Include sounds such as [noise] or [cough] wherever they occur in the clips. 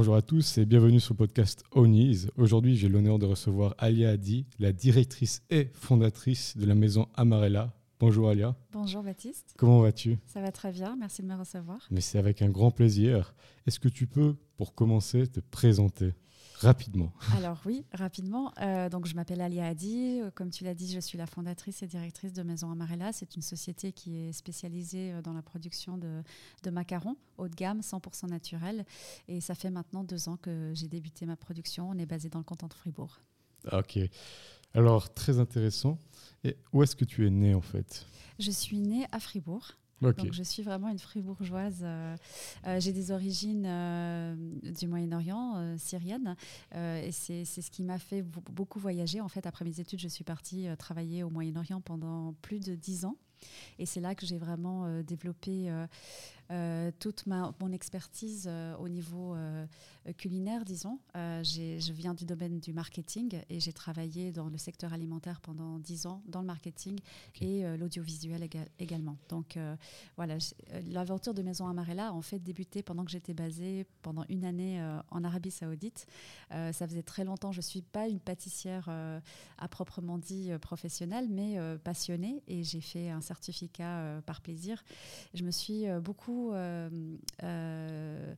Bonjour à tous et bienvenue sur le podcast Ownies. Aujourd'hui, j'ai l'honneur de recevoir Alia Adi, la directrice et fondatrice de la maison Amarella. Bonjour Alia. Bonjour Baptiste. Comment vas-tu? Ça va très bien, merci de me recevoir. Mais c'est avec un grand plaisir. Est-ce que tu peux, pour commencer, te présenter? Rapidement. [laughs] Alors oui, rapidement. Euh, donc je m'appelle Alia Hadi. Comme tu l'as dit, je suis la fondatrice et directrice de Maison Amarella. C'est une société qui est spécialisée euh, dans la production de, de macarons haut de gamme, 100% naturel. Et ça fait maintenant deux ans que j'ai débuté ma production. On est basé dans le canton de Fribourg. Ok. Alors, très intéressant. Et où est-ce que tu es née en fait? Je suis née à Fribourg. Donc je suis vraiment une fribourgeoise. Euh, euh, j'ai des origines euh, du Moyen-Orient, syrienne, et c'est ce qui m'a fait beaucoup voyager. En fait, après mes études, je suis partie travailler au Moyen-Orient pendant plus de dix ans. Et c'est là que j'ai vraiment développé euh, toute ma, mon expertise euh, au niveau euh, culinaire, disons. je viens du domaine du marketing et j'ai travaillé dans le secteur alimentaire pendant dix ans dans le marketing et l'audiovisuel également. Donc voilà, l'aventure de Maison Amarella a en fait débuté pendant que j'étais basée pendant une année en Arabie Saoudite. ça faisait très longtemps, je ne suis pas une pâtissière à proprement dit professionnelle, mais passionnée et j'ai fait un certificat par plaisir. Je me suis beaucoup euh, euh,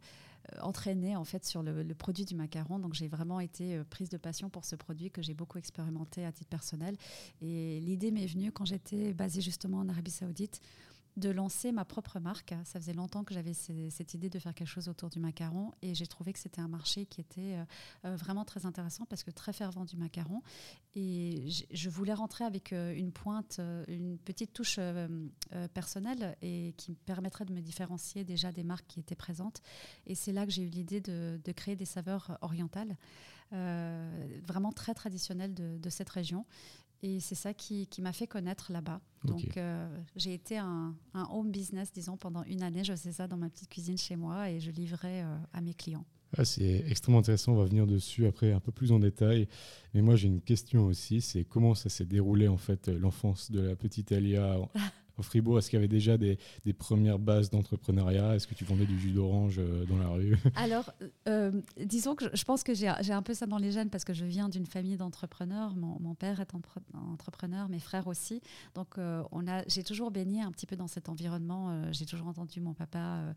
entraînée en fait sur le, produit du macaron. Donc j'ai vraiment été euh, prise de passion pour ce produit que j'ai beaucoup expérimenté à titre personnel. Et l'idée m'est venue quand j'étais basée justement en Arabie Saoudite de lancer ma propre marque. Ça faisait longtemps que j'avais cette idée de faire quelque chose autour du macaron et j'ai trouvé que c'était un marché qui était euh, euh, vraiment très intéressant parce que très fervent du macaron. Et je voulais rentrer avec euh, une pointe, une petite touche personnelle et qui me permettrait de me différencier déjà des marques qui étaient présentes. Et c'est là que j'ai eu l'idée de, créer des saveurs orientales. vraiment très traditionnelles de, de cette région. Et c'est ça qui, qui m'a fait connaître là-bas. Donc, euh, j'ai été un, un, home business, disons, pendant une année. Je faisais ça dans ma petite cuisine chez moi et je livrais euh, à mes clients. Ah, c'est extrêmement intéressant. On va venir dessus après un peu plus en détail. Mais moi, j'ai une question aussi. C'est comment ça s'est déroulé, en fait, l'enfance de la petite Alia [laughs] au Fribourg Est-ce qu'il y avait déjà des, premières bases d'entrepreneuriat? Est-ce que tu vendais du jus d'orange euh, dans la rue? [laughs] Alors, euh, disons que je pense que j'ai un peu ça dans les gènes parce que je viens d'une famille d'entrepreneurs. Mon, père est entrepreneur, mes frères aussi. Donc, euh, j'ai toujours baigné un petit peu dans cet environnement. j'ai toujours entendu mon papa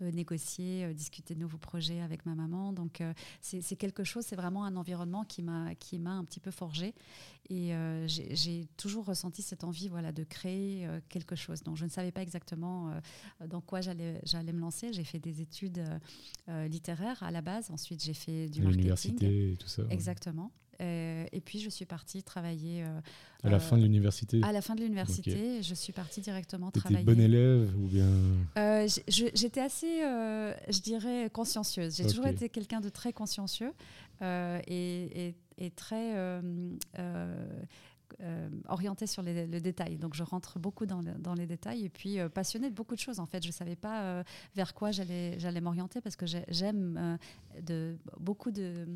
négocier, discuter de nouveaux projets avec ma maman. Donc, c'est quelque chose, c'est vraiment un environnement qui m'a un petit peu forgé. Et j'ai toujours ressenti cette envie voilà, de créer chose. Donc je ne savais pas exactement euh, dans quoi j'allais me lancer. J'ai fait des études euh, euh, littéraires à la base. Ensuite, j'ai fait du marketing. L'université et tout ça. Exactement. et puis je suis partie travailler. à la fin de l'université À la fin de l'université, je suis partie directement travailler. bonne élève ou bien? J'étais assez, je dirais, consciencieuse. J'ai toujours été quelqu'un de très consciencieux et, et, très euh, orientée sur le détail. Donc je rentre beaucoup dans, les détails et puis euh, passionnée de beaucoup de choses. En fait, je ne savais pas euh, vers quoi j'allais m'orienter parce que j'aime beaucoup de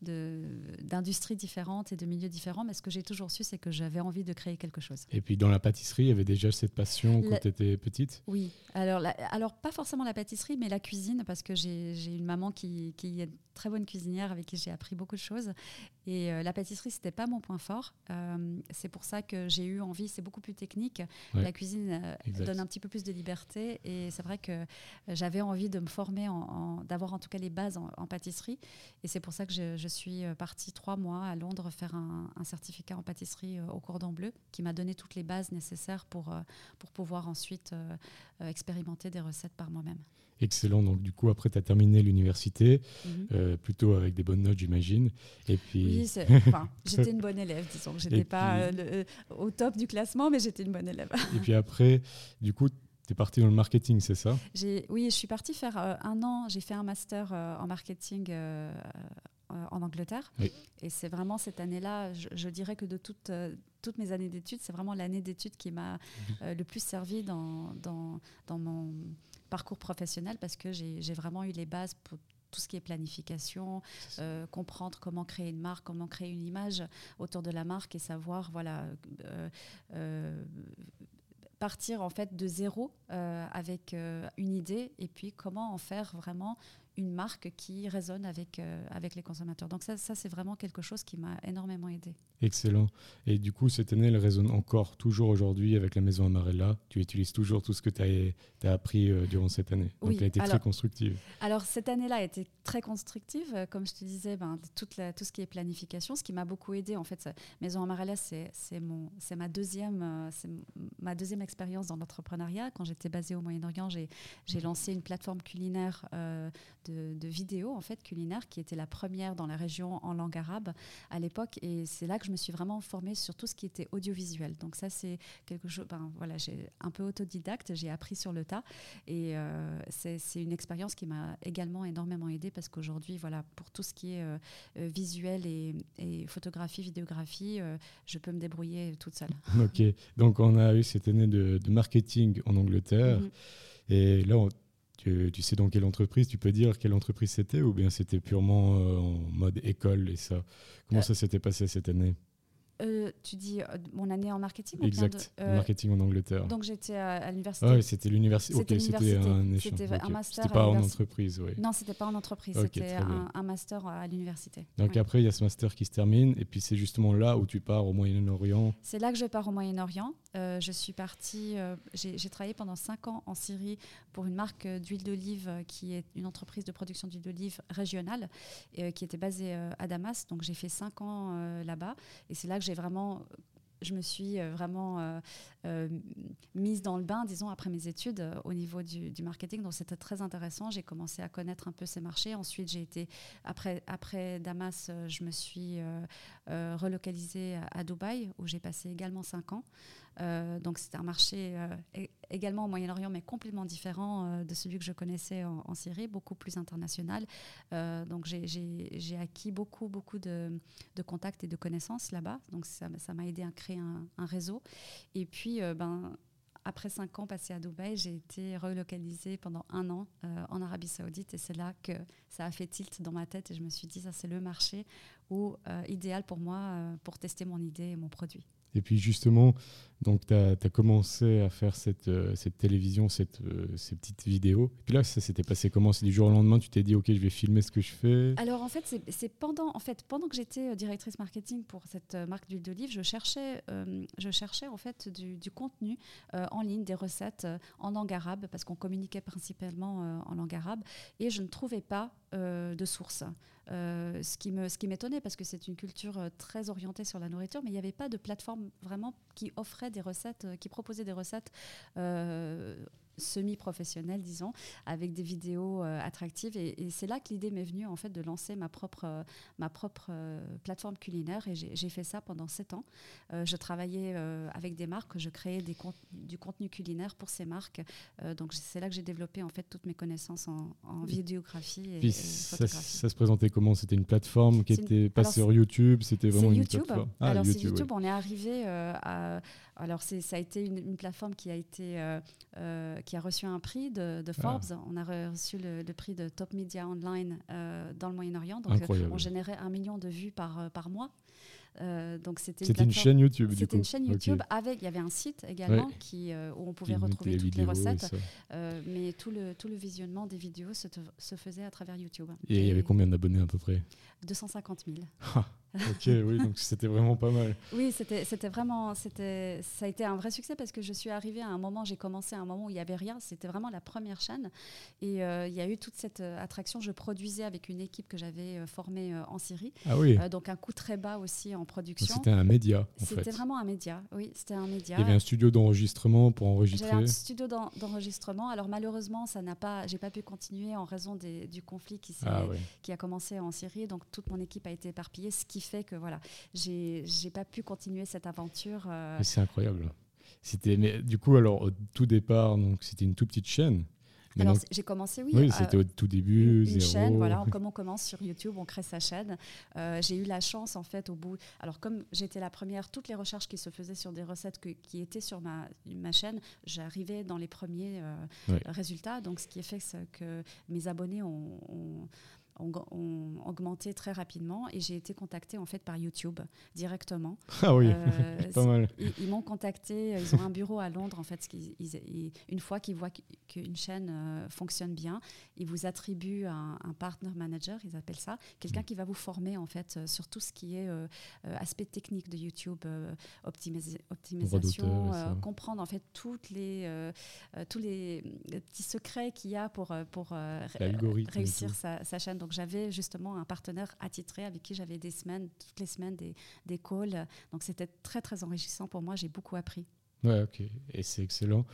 d'industries différentes et de milieux différents, mais ce que j'ai toujours su, c'est que j'avais envie de créer quelque chose. Et puis dans la pâtisserie, il y avait déjà cette passion quand tu étais petite? Oui, alors, alors pas forcément la pâtisserie, mais la cuisine, parce que j'ai une maman qui, qui, est très bonne cuisinière avec qui j'ai appris beaucoup de choses. Et euh, la pâtisserie, c'était pas mon point fort. Euh, c'est pour ça que j'ai eu envie, c'est beaucoup plus technique. La cuisine euh, donne un petit peu plus de liberté. Et c'est vrai que j'avais envie de me former, en, d'avoir en tout cas les bases en, pâtisserie. Et c'est pour ça que je je suis partie trois mois à Londres faire un, certificat en pâtisserie au cordon bleu qui m'a donné toutes les bases nécessaires pour, pour pouvoir ensuite expérimenter des recettes par moi-même. Excellent. Donc, du coup, après, tu as terminé l'université, mhm. plutôt avec des bonnes notes, j'imagine. Et puis... Oui, [laughs] j'étais une bonne élève, disons. Je n'étais pas au top du classement, mais j'étais une bonne élève. [laughs] et puis après, du coup, tu es parti dans le marketing, c'est ça? Oui, je suis partie faire euh, un an, j'ai fait un master euh, en marketing euh, en Angleterre. Et c'est vraiment cette année-là, je, dirais que de toutes, toutes mes années d'études, c'est vraiment l'année d'études qui m'a mhm. le plus servi dans, dans, dans, mon parcours professionnel parce que j'ai vraiment eu les bases pour tout ce qui est planification, comprendre comment créer une marque, comment créer une image autour de la marque et savoir voilà, partir en fait de zéro euh, avec euh, une idée et puis comment en faire vraiment une marque qui résonne avec, euh, avec les consommateurs. Donc ça, ça c'est vraiment quelque chose qui m'a énormément aidé. Excellent. Et du coup, cette année, elle résonne encore toujours aujourd'hui avec la maison Amarella. Tu utilises toujours tout ce que tu as, appris euh, durant cette année. Donc, elle a été très constructive. Alors, cette année-là a été très constructive. Euh, comme je te disais, ben, toute la, tout ce qui est planification, ce qui m'a beaucoup aidé, en fait, Maison Amarella, c'est ma deuxième, c'est ma deuxième expérience dans l'entrepreneuriat. Quand j'étais basée au Moyen-Orient, j'ai lancé une plateforme culinaire de, vidéos en fait culinaires qui était la première dans la région en langue arabe à l'époque et c'est là que je me suis vraiment formée sur tout ce qui était audiovisuel. Donc ça c'est quelque chose, ben, voilà, j'ai un peu autodidacte, j'ai appris sur le tas et euh, c'est une expérience qui m'a également énormément aidée parce qu'aujourd'hui voilà pour tout ce qui est euh, euh, visuel et, photographie, vidéographie, je peux me débrouiller toute seule. [laughs] Ok, donc on a eu cette année de, marketing en Angleterre. Mm-hmm. Et là, on, tu, sais dans quelle entreprise Tu peux dire quelle entreprise c'était ou bien c'était purement euh, en mode école et ça? Comment euh, ça s'était passé cette année? Euh, tu dis mon année en marketing Exact, marketing en Angleterre. Donc j'étais à, l'université. Ah oui, c'était l'université. Ok, c'était un échange. C'était un master. C'était pas en entreprise, oui. Non, c'était pas en entreprise, c'était un, master à l'université. Donc après, il y a ce master qui se termine, et puis c'est justement là où tu pars au Moyen-Orient. C'est là que je pars au Moyen-Orient. Euh, je suis partie, euh, j'ai travaillé pendant cinq ans en Syrie pour une marque d'huile d'olive qui est une entreprise de production d'huile d'olive régionale, qui était basée à Damas. Donc j'ai fait cinq ans là-bas, et c'est là que j'ai vraiment je me suis euh, vraiment euh, euh, mise dans le bain, disons, après mes études au niveau du, marketing. Donc, c'était très intéressant. J'ai commencé à connaître un peu ces marchés. Ensuite, j'ai été, après, après Damas, je me suis relocalisée à, Dubaï, où j'ai passé également cinq ans. Donc, c'était un marché également au Moyen-Orient, mais complètement différent de celui que je connaissais en, Syrie, beaucoup plus international. j'ai acquis beaucoup, beaucoup de, contacts et de connaissances là-bas. Ça m'a aidé à créer un, réseau. Et puis, euh, ben, après cinq ans passés à Dubaï, j'ai été relocalisée pendant un an euh, en Arabie Saoudite et c'est là que ça a fait tilt dans ma tête et je me suis dit ça c'est le marché euh, idéal pour moi pour tester mon idée et mon produit. Et puis justement, donc tu as, commencé à faire cette, euh, cette télévision, cette, euh, ces petites vidéos. Et puis là, ça s'était passé comment? C'est du jour au lendemain, tu t'es dit, OK, je vais filmer ce que je fais? Alors en fait, c'est pendant, en fait, pendant que j'étais euh, directrice marketing pour cette marque d'huile d'olive, je cherchais, je cherchais en fait du contenu en ligne, des recettes en langue arabe, parce qu'on communiquait principalement en langue arabe, et je ne trouvais pas de source. Euh, ce qui m'étonnait parce que c'est une culture euh, très orientée sur la nourriture, mais il n'y avait pas de plateforme vraiment qui offrait des recettes, euh, qui proposait des recettes semi-professionnel, disons, avec des vidéos euh, attractives. Et, c'est là que l'idée m'est venue, en fait, de lancer ma propre, euh, ma propre euh, plateforme culinaire. Et j'ai fait ça pendant sept ans. je travaillais avec des marques, je créais des du contenu culinaire pour ces marques. donc, c'est là que j'ai développé, en fait, toutes mes connaissances en, vidéographie et, photographie. Ça, se présentait comment? C'était une plateforme qui était passée sur YouTube C'était vraiment une YouTube. plateforme ah, Alors, c'est YouTube. On est arrivé à alors ça a été une, plateforme qui a été euh, euh, qui a reçu un prix de, ah. Forbes. On a reçu le, prix de Top Media Online euh, dans le Moyen-Orient. Donc on générait un million de vues par par mois. donc c'était une, chaîne YouTube. C'était une chaîne YouTube avec il y avait un site également qui où on pouvait retrouver toutes les recettes. mais tout le tout le visionnement des vidéos se, se faisait à travers YouTube. Et il y avait combien d'abonnés à peu près? 250 000. Ok, oui, donc c'était vraiment pas mal. [laughs] oui, c'était vraiment, ça a été un vrai succès parce que je suis arrivée à un moment, j'ai commencé à un moment où il n'y avait rien, c'était vraiment la première chaîne. Et euh, il y a eu toute cette euh, attraction. Je produisais avec une équipe que j'avais euh, formée en Syrie. Ah oui. donc un coût très bas aussi en production. C'était un média. C'était vraiment un média, oui, c'était un média. Il y avait un studio d'enregistrement pour enregistrer. J'avais un studio d'enregistrement. Alors malheureusement, ça n'a pas, j'ai pas pu continuer en raison du conflit qui, ah qui a commencé en Syrie. Donc toute mon équipe a été éparpillée, ce qui fait que voilà, j'ai pas pu continuer cette aventure. Euh. C'est incroyable. C'était, mais du coup, alors au tout départ, donc c'était une toute petite chaîne. Alors j'ai commencé, oui. Oui, c'était au tout début. Une, chaîne, voilà. [laughs] Comme on commence sur YouTube, on crée sa chaîne. Euh, j'ai eu la chance, en fait, au bout. Alors, comme j'étais la première, toutes les recherches qui se faisaient sur des recettes qui étaient sur ma, ma chaîne, j'arrivais dans les premiers euh, résultats. Donc, ce qui est fait que mes abonnés ont, ont, augmenté très rapidement et j'ai été contactée en fait par YouTube directement. [laughs] Ah oui, euh, [laughs] pas mal. Ils, m'ont contacté, ils ont un bureau à Londres en fait. une fois qu'ils voient qu'une chaîne euh, fonctionne bien, ils vous attribuent un, partner manager, ils appellent ça, quelqu'un mm. qui va vous former en fait euh, sur tout ce qui est aspect technique de YouTube, optimisation, comprendre en fait toutes les, tous les, petits secrets qu'il y a pour, pour réussir sa, sa, chaîne. Donc j'avais justement un partenaire attitré avec qui j'avais des semaines, toutes les semaines des, des calls. Donc c'était très très enrichissant pour moi, j'ai beaucoup appris. Ouais, ok, et c'est excellent.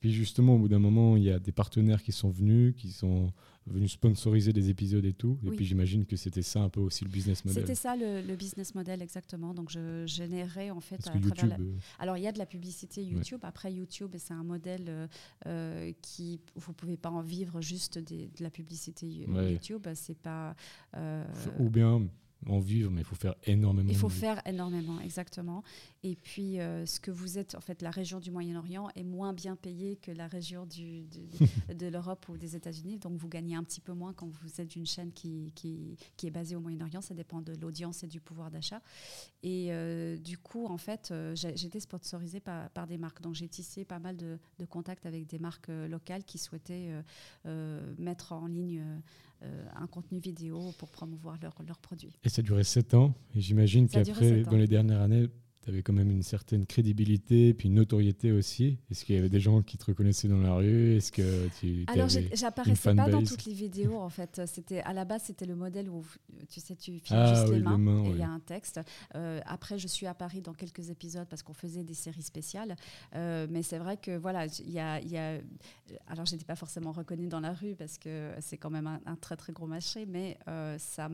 Puis justement, au bout d'un moment, il y a des partenaires qui sont venus, qui sont venus sponsoriser des épisodes et tout. Et puis j'imagine que c'était ça un peu aussi le business model. C'était ça le, business model exactement. Donc je générais en fait à travers euh, Alors il y a de la publicité YouTube. Après YouTube, c'est un modèle euh, euh, qui vous pouvez pas en vivre juste de la publicité YouTube. C'est pas. Ou bien en vivre, mais il faut faire énormément. Il faut faire énormément, exactement. Et puis, euh, ce que vous êtes, en fait, la région du Moyen-Orient est moins bien payée que la région du, [laughs] de l'Europe ou des États-Unis. Donc, vous gagnez un petit peu moins quand vous êtes une chaîne qui, qui, qui est basée au Moyen-Orient. Ça dépend de l'audience et du pouvoir d'achat. Et euh, du coup, en fait, euh, j'ai été sponsorisée par, par, des marques. Donc, j'ai tissé pas mal de, de, contacts avec des marques locales qui souhaitaient mettre en ligne un contenu vidéo pour promouvoir leurs produits. Et ça a duré 7 ans. Et j'imagine qu'après, dans les dernières années, tu avais quand même une certaine crédibilité, puis une notoriété aussi. Est-ce qu'il y avait des gens qui te reconnaissaient dans la rue? Est-ce que tu Alors, j'apparaissais pas dans toutes les vidéos en fait. C'était à la base, c'était le modèle où tu sais, tu filmes ah juste les mains, et il y a un texte. Euh, après, je suis apparue dans quelques épisodes parce qu'on faisait des séries spéciales. Euh, mais c'est vrai que voilà, il y a, y a, alors j'étais pas forcément reconnue dans la rue parce que c'est quand même un, très très gros marché, mais euh, ça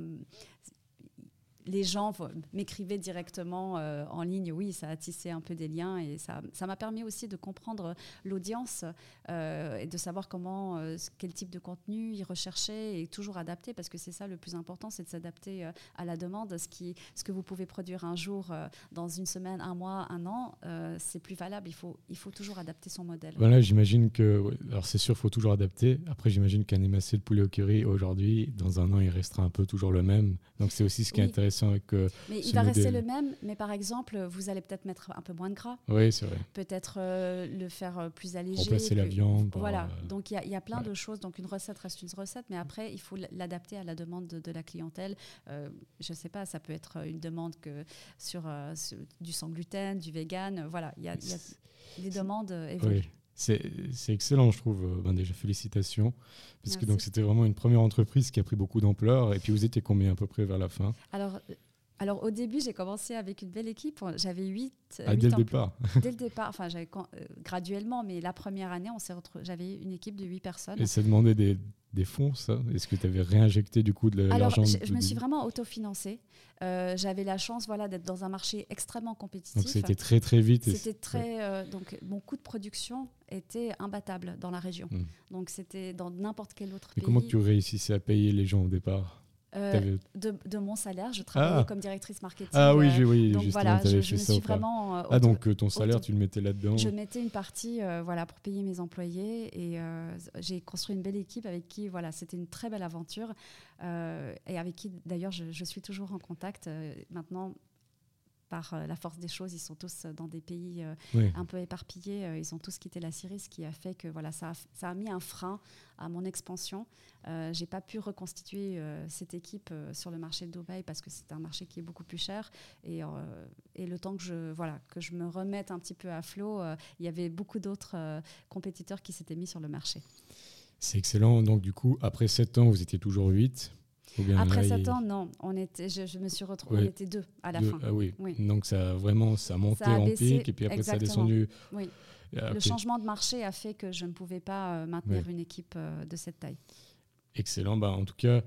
les gens m'écrivaient directement euh, en ligne. Oui, ça a tissé un peu des liens et ça, ça m'a permis aussi de comprendre l'audience euh, et de savoir comment, euh, quel type de contenu ils recherchaient et toujours adapter parce que c'est ça le plus important, c'est de s'adapter à la demande. Ce, qui, ce que vous pouvez produire un jour, dans une semaine, un mois, un an, c'est plus valable. Il faut, il faut toujours adapter son modèle. Voilà, j'imagine que, alors c'est sûr, il faut toujours adapter. Après, j'imagine qu'un émassé de poulet au curry aujourd'hui, dans un an, il restera un peu toujours le même. Donc c'est aussi ce qui est intéressant avec. Euh, mais il va rester le même, mais par exemple, vous allez peut-être mettre un peu moins de gras. Oui, c'est vrai. Peut-être euh, le faire euh, plus allégé. Remplacer la viande. Voilà. Donc il y, a plein de choses. Donc une recette reste une recette, mais après, il faut l'adapter à la demande de, la clientèle. je ne sais pas, ça peut être une demande que sur, du sans gluten, du vegan. Voilà, il y a, les demandes évoluent. C'est excellent, je trouve. Ben déjà, félicitations. Parce que c'était vraiment une première entreprise qui a pris beaucoup d'ampleur. Et puis vous étiez combien à peu près vers la fin? Alors, alors au début, j'ai commencé avec une belle équipe. J'avais 8. Ah, dès le départ [laughs] Dès le départ, enfin j'avais euh, graduellement, mais la première année, j'avais une équipe de 8 personnes. Et ça demandait des, des fonds, ça? Est-ce que tu avais réinjecté du coup de l'argent Alors, je, me suis vraiment autofinancée. Euh, j'avais la chance voilà, d'être dans un marché extrêmement compétitif. Donc c'était très très vite. C'était très. Euh, donc mon coût de production était imbattable dans la région. Hmm. Donc c'était dans n'importe quel autre Et pays. comment tu réussissais à payer les gens au départ? Euh, de, mon salaire. Je travaillais ah. comme directrice marketing. Ah oui, euh, oui, donc voilà, je, je me suis vraiment. Euh, ah donc ton salaire, tu le mettais là-dedans. Je mettais une partie, voilà, pour payer mes employés et j'ai construit une belle équipe avec qui, voilà, c'était une très belle aventure et avec qui, d'ailleurs, je, suis toujours en contact maintenant par la force des choses, ils sont tous dans des pays un peu éparpillés. ils ont tous quitté la Syrie, ce qui a fait que voilà, ça ça a mis un frein à mon expansion. Euh, j'ai pas pu reconstituer euh, cette équipe euh, sur le marché de Dubaï parce que c'est un marché qui est beaucoup plus cher. Et, et, le temps que je, voilà, que je me remette un petit peu à flot, il y avait beaucoup d'autres compétiteurs qui s'étaient mis sur le marché. C'est excellent. Donc, du coup, après 7 ans, vous étiez toujours 8 après 7 ans, non. On était, je, me suis retrouvée, on était deux à la fin. Ah oui. Donc ça a vraiment ça a monté en pic et puis après ça a descendu. Oui. Le changement de marché a fait que je ne pouvais pas maintenir une équipe de cette taille. Excellent. Bah, en tout cas,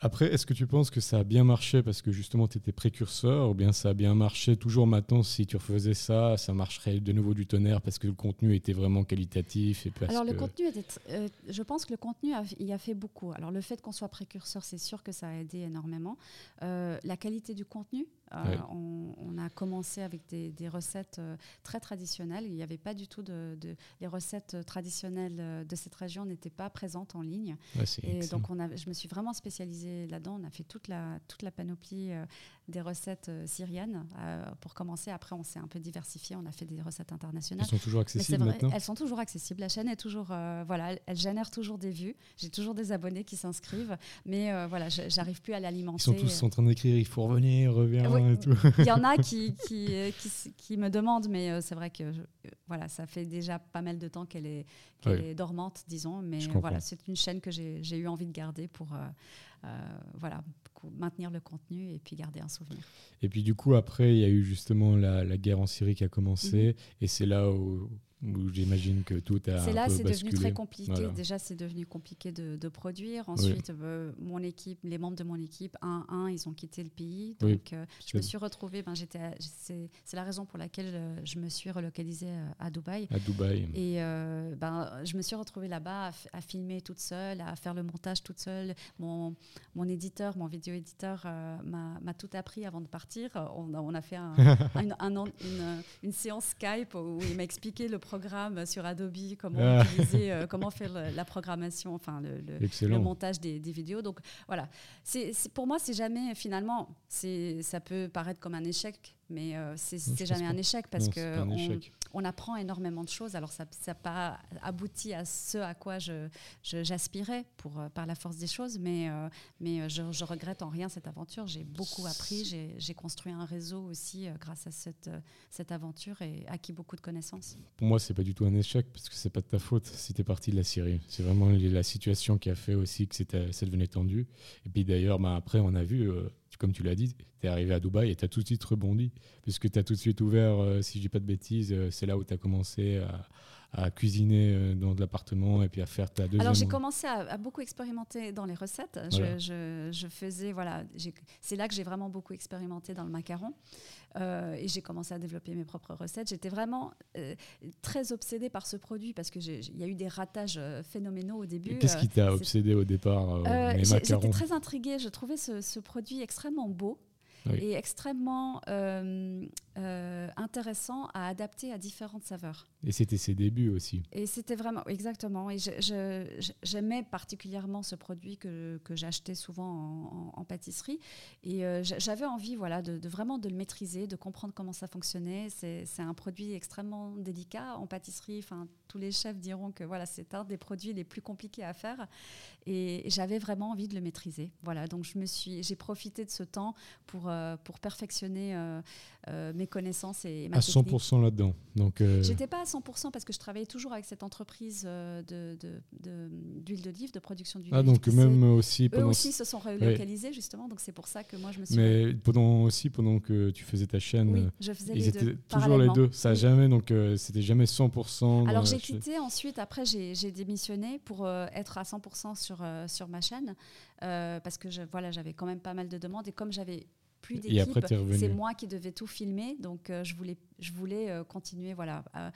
après, est-ce que tu penses que ça a bien marché parce que justement tu étais précurseur ou bien ça a bien marché toujours maintenant si tu refaisais ça, ça marcherait de nouveau du tonnerre parce que le contenu était vraiment qualitatif et Alors le contenu était, euh, je pense que le contenu a, y a fait beaucoup. Alors le fait qu'on soit précurseur, c'est sûr que ça a aidé énormément. Euh, la qualité du contenu, euh, on, a commencé avec des, recettes très traditionnelles. Il n'y avait pas du tout de, les recettes traditionnelles de cette région n'étaient pas présentes en ligne. et donc on a, je me suis vraiment spécialisée là-dedans. On a fait toute la, toute la panoplie euh, des recettes euh, syriennes. Euh, pour commencer, après, on s'est un peu diversifié. On a fait des recettes internationales. Elles sont toujours accessibles maintenant? Elles sont toujours accessibles. La chaîne est toujours. voilà, elle, génère toujours des vues. J'ai toujours des abonnés qui s'inscrivent. Mais voilà, j'arrive plus à l'alimenter. Ils sont tous en train d'écrire il faut revenir, reviens et tout. Il y en a [laughs] qui, qui, qui, me demandent, mais c'est vrai que voilà, ça fait déjà pas mal de temps qu'elle est, est dormante, disons. Mais voilà, c'est une chaîne que j'ai eu envie de garder pour. Euh, voilà, maintenir le contenu et puis garder un souvenir. Et puis du coup, après, il y a eu justement la, guerre en Syrie qui a commencé, mhm. et c'est là où j'imagine que tout a C'est là, c'est devenu très compliqué. Déjà, c'est devenu compliqué de, produire. Ensuite, euh, mon équipe, les membres de mon équipe, un, un, ils ont quitté le pays. Donc, euh, je me suis retrouvée. Ben, j'étais. C'est la raison pour laquelle euh, je me suis relocalisée à Dubaï. À Dubaï. Et ben, je me suis retrouvée là-bas à, filmer toute seule, à faire le montage toute seule. Mon, mon éditeur, mon vidéo éditeur, m'a tout appris avant de partir. On, on a fait un, [laughs] une, une, séance Skype où il m'a expliqué le programme sur Adobe, comment ah. utiliser, euh, [laughs] comment faire la programmation, enfin le, le, montage des, des, vidéos. Donc voilà, c'est pour moi c'est jamais finalement, ça peut paraître comme un échec mais euh, c'est jamais un échec parce qu'on on apprend énormément de choses. Alors ça n'a pas abouti à ce à quoi j'aspirais je, euh, par la force des choses, mais, euh, mais je, je, regrette en rien cette aventure. J'ai beaucoup appris, j'ai construit un réseau aussi grâce à cette, cette aventure et acquis beaucoup de connaissances. Pour moi, c'est pas du tout un échec parce que c'est pas de ta faute si tu es parti de la Syrie. C'est vraiment la situation qui a fait aussi que ça devenait tendu. Et puis d'ailleurs, bah, après, on a vu comme tu l'as dit, tu es arrivé à Dubaï et tu as tout de suite rebondi, puisque tu as tout de suite ouvert, euh, si je dis pas de bêtises, euh, c'est là où tu as commencé à, cuisiner euh, dans de l'appartement et puis à faire ta deuxième. Alors j'ai commencé à, beaucoup expérimenter dans les recettes. Je, je, faisais, voilà, c'est là que j'ai vraiment beaucoup expérimenté dans le macaron. et j'ai commencé à développer mes propres recettes. J'étais vraiment très obsédée par ce produit parce qu'il y a eu des ratages phénoménaux au début. Qu'est-ce qui t'a obsédé au départ J'étais très intriguée. Je trouvais ce, ce produit extrêmement beau et extrêmement euh, euh, intéressant à adapter à différentes saveurs. Et c'était ses débuts aussi. Et c'était vraiment, exactement. Et j'aimais particulièrement ce produit que, que j'achetais souvent en, pâtisserie. Et euh, j'avais envie voilà, de, vraiment de le maîtriser, de comprendre comment ça fonctionnait. C'est un produit extrêmement délicat en pâtisserie. Enfin, tous les chefs diront que voilà, c'est un des produits les plus compliqués à faire. Et j'avais vraiment envie de le maîtriser. Voilà, donc j'ai profité de ce temps pour, pour perfectionner euh, mes connaissances et ma À 100% là-dedans. Donc, euh... J'étais pas à 100% parce que je travaillais toujours avec cette entreprise euh, d'huile de, de, d'olive, de production d'huile Ah, donc même aussi. Pendant... Eux aussi se sont relocalisés justement, donc c'est pour ça que moi je me suis. Mais pendant aussi, pendant que tu faisais ta chaîne, oui, je faisais ils les étaient deux, toujours les deux. Ça jamais, donc euh, c'était jamais 100%. Alors j'ai quitté ensuite, après j'ai démissionné pour être à 100% sur, sur ma chaîne parce que je, voilà, j'avais quand même pas mal de demandes et comme j'avais plus d'équipe. C'est moi qui devais tout filmer, donc euh, je voulais, je voulais euh, continuer, voilà, à,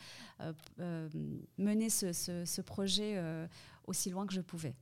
mener ce, ce, projet euh, aussi loin que je pouvais.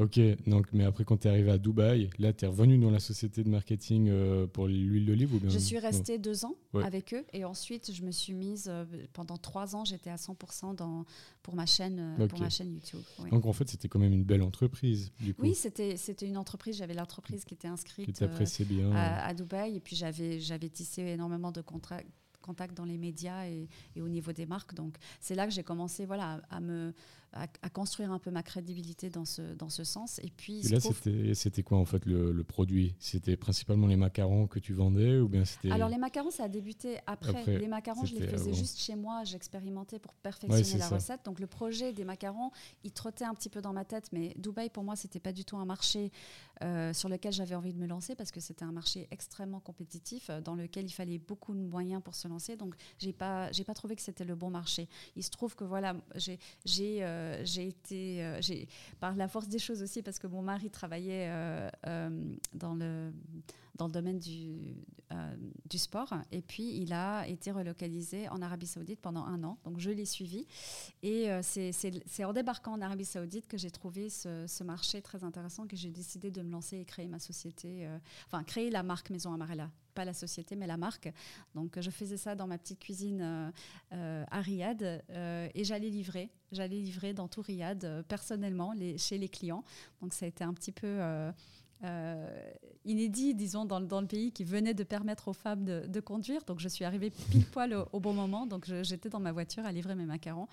Ok, donc, mais après, quand tu es arrivé à Dubaï, là, tu es revenu dans la société de marketing euh, pour l'huile d'olive ou bien Je suis restée deux ans avec eux et ensuite, je me suis mise, euh, pendant trois ans, j'étais à 100% dans, pour, ma chaîne, euh, pour ma chaîne YouTube. Donc, en fait, c'était quand même une belle entreprise. Du coup. Oui, c'était une entreprise. J'avais l'entreprise qui était inscrite qui bien, à, à, Dubaï et puis j'avais tissé énormément de contrats contact dans les médias et, et, au niveau des marques. Donc c'est là que j'ai commencé voilà, à, me, à, construire un peu ma crédibilité dans ce, dans ce sens. Et puis, là, c'était quoi en fait le, produit? C'était principalement les macarons que tu vendais ou bien c'était Alors les macarons, ça a débuté après. les macarons, je les faisais juste chez moi. J'expérimentais pour perfectionner la recette. Donc le projet des macarons, il trottait un petit peu dans ma tête, mais Dubaï pour moi, c'était pas du tout un marché euh, sur lequel j'avais envie de me lancer parce que c'était un marché extrêmement compétitif euh, dans lequel il fallait beaucoup de moyens pour se lancer. Donc j'ai pas j'ai pas trouvé que c'était le bon marché. Il se trouve que voilà, j'ai j'ai euh, j'ai été, j'ai, par la force des choses aussi, parce que mon mari travaillait dans, le, dans le domaine du, du sport, et puis il a été relocalisé en Arabie Saoudite pendant un an. Donc je l'ai suivi. Et c'est en débarquant en Arabie Saoudite que j'ai trouvé ce, marché très intéressant, que j'ai décidé de me lancer et créer ma société, enfin créer la marque Maison Amarella pas la société, mais la marque. Donc, je faisais ça dans ma petite cuisine euh, euh, à Riyad euh, et j'allais livrer. J'allais livrer dans tout Riyad personnellement chez les clients. Donc, ça a été un petit peu euh, inédit, disons, dans, dans, le pays qui venait de permettre aux femmes de, de conduire. Donc, je suis arrivée pile poil au, bon moment. Donc, j'étais dans ma voiture à livrer mes macarons.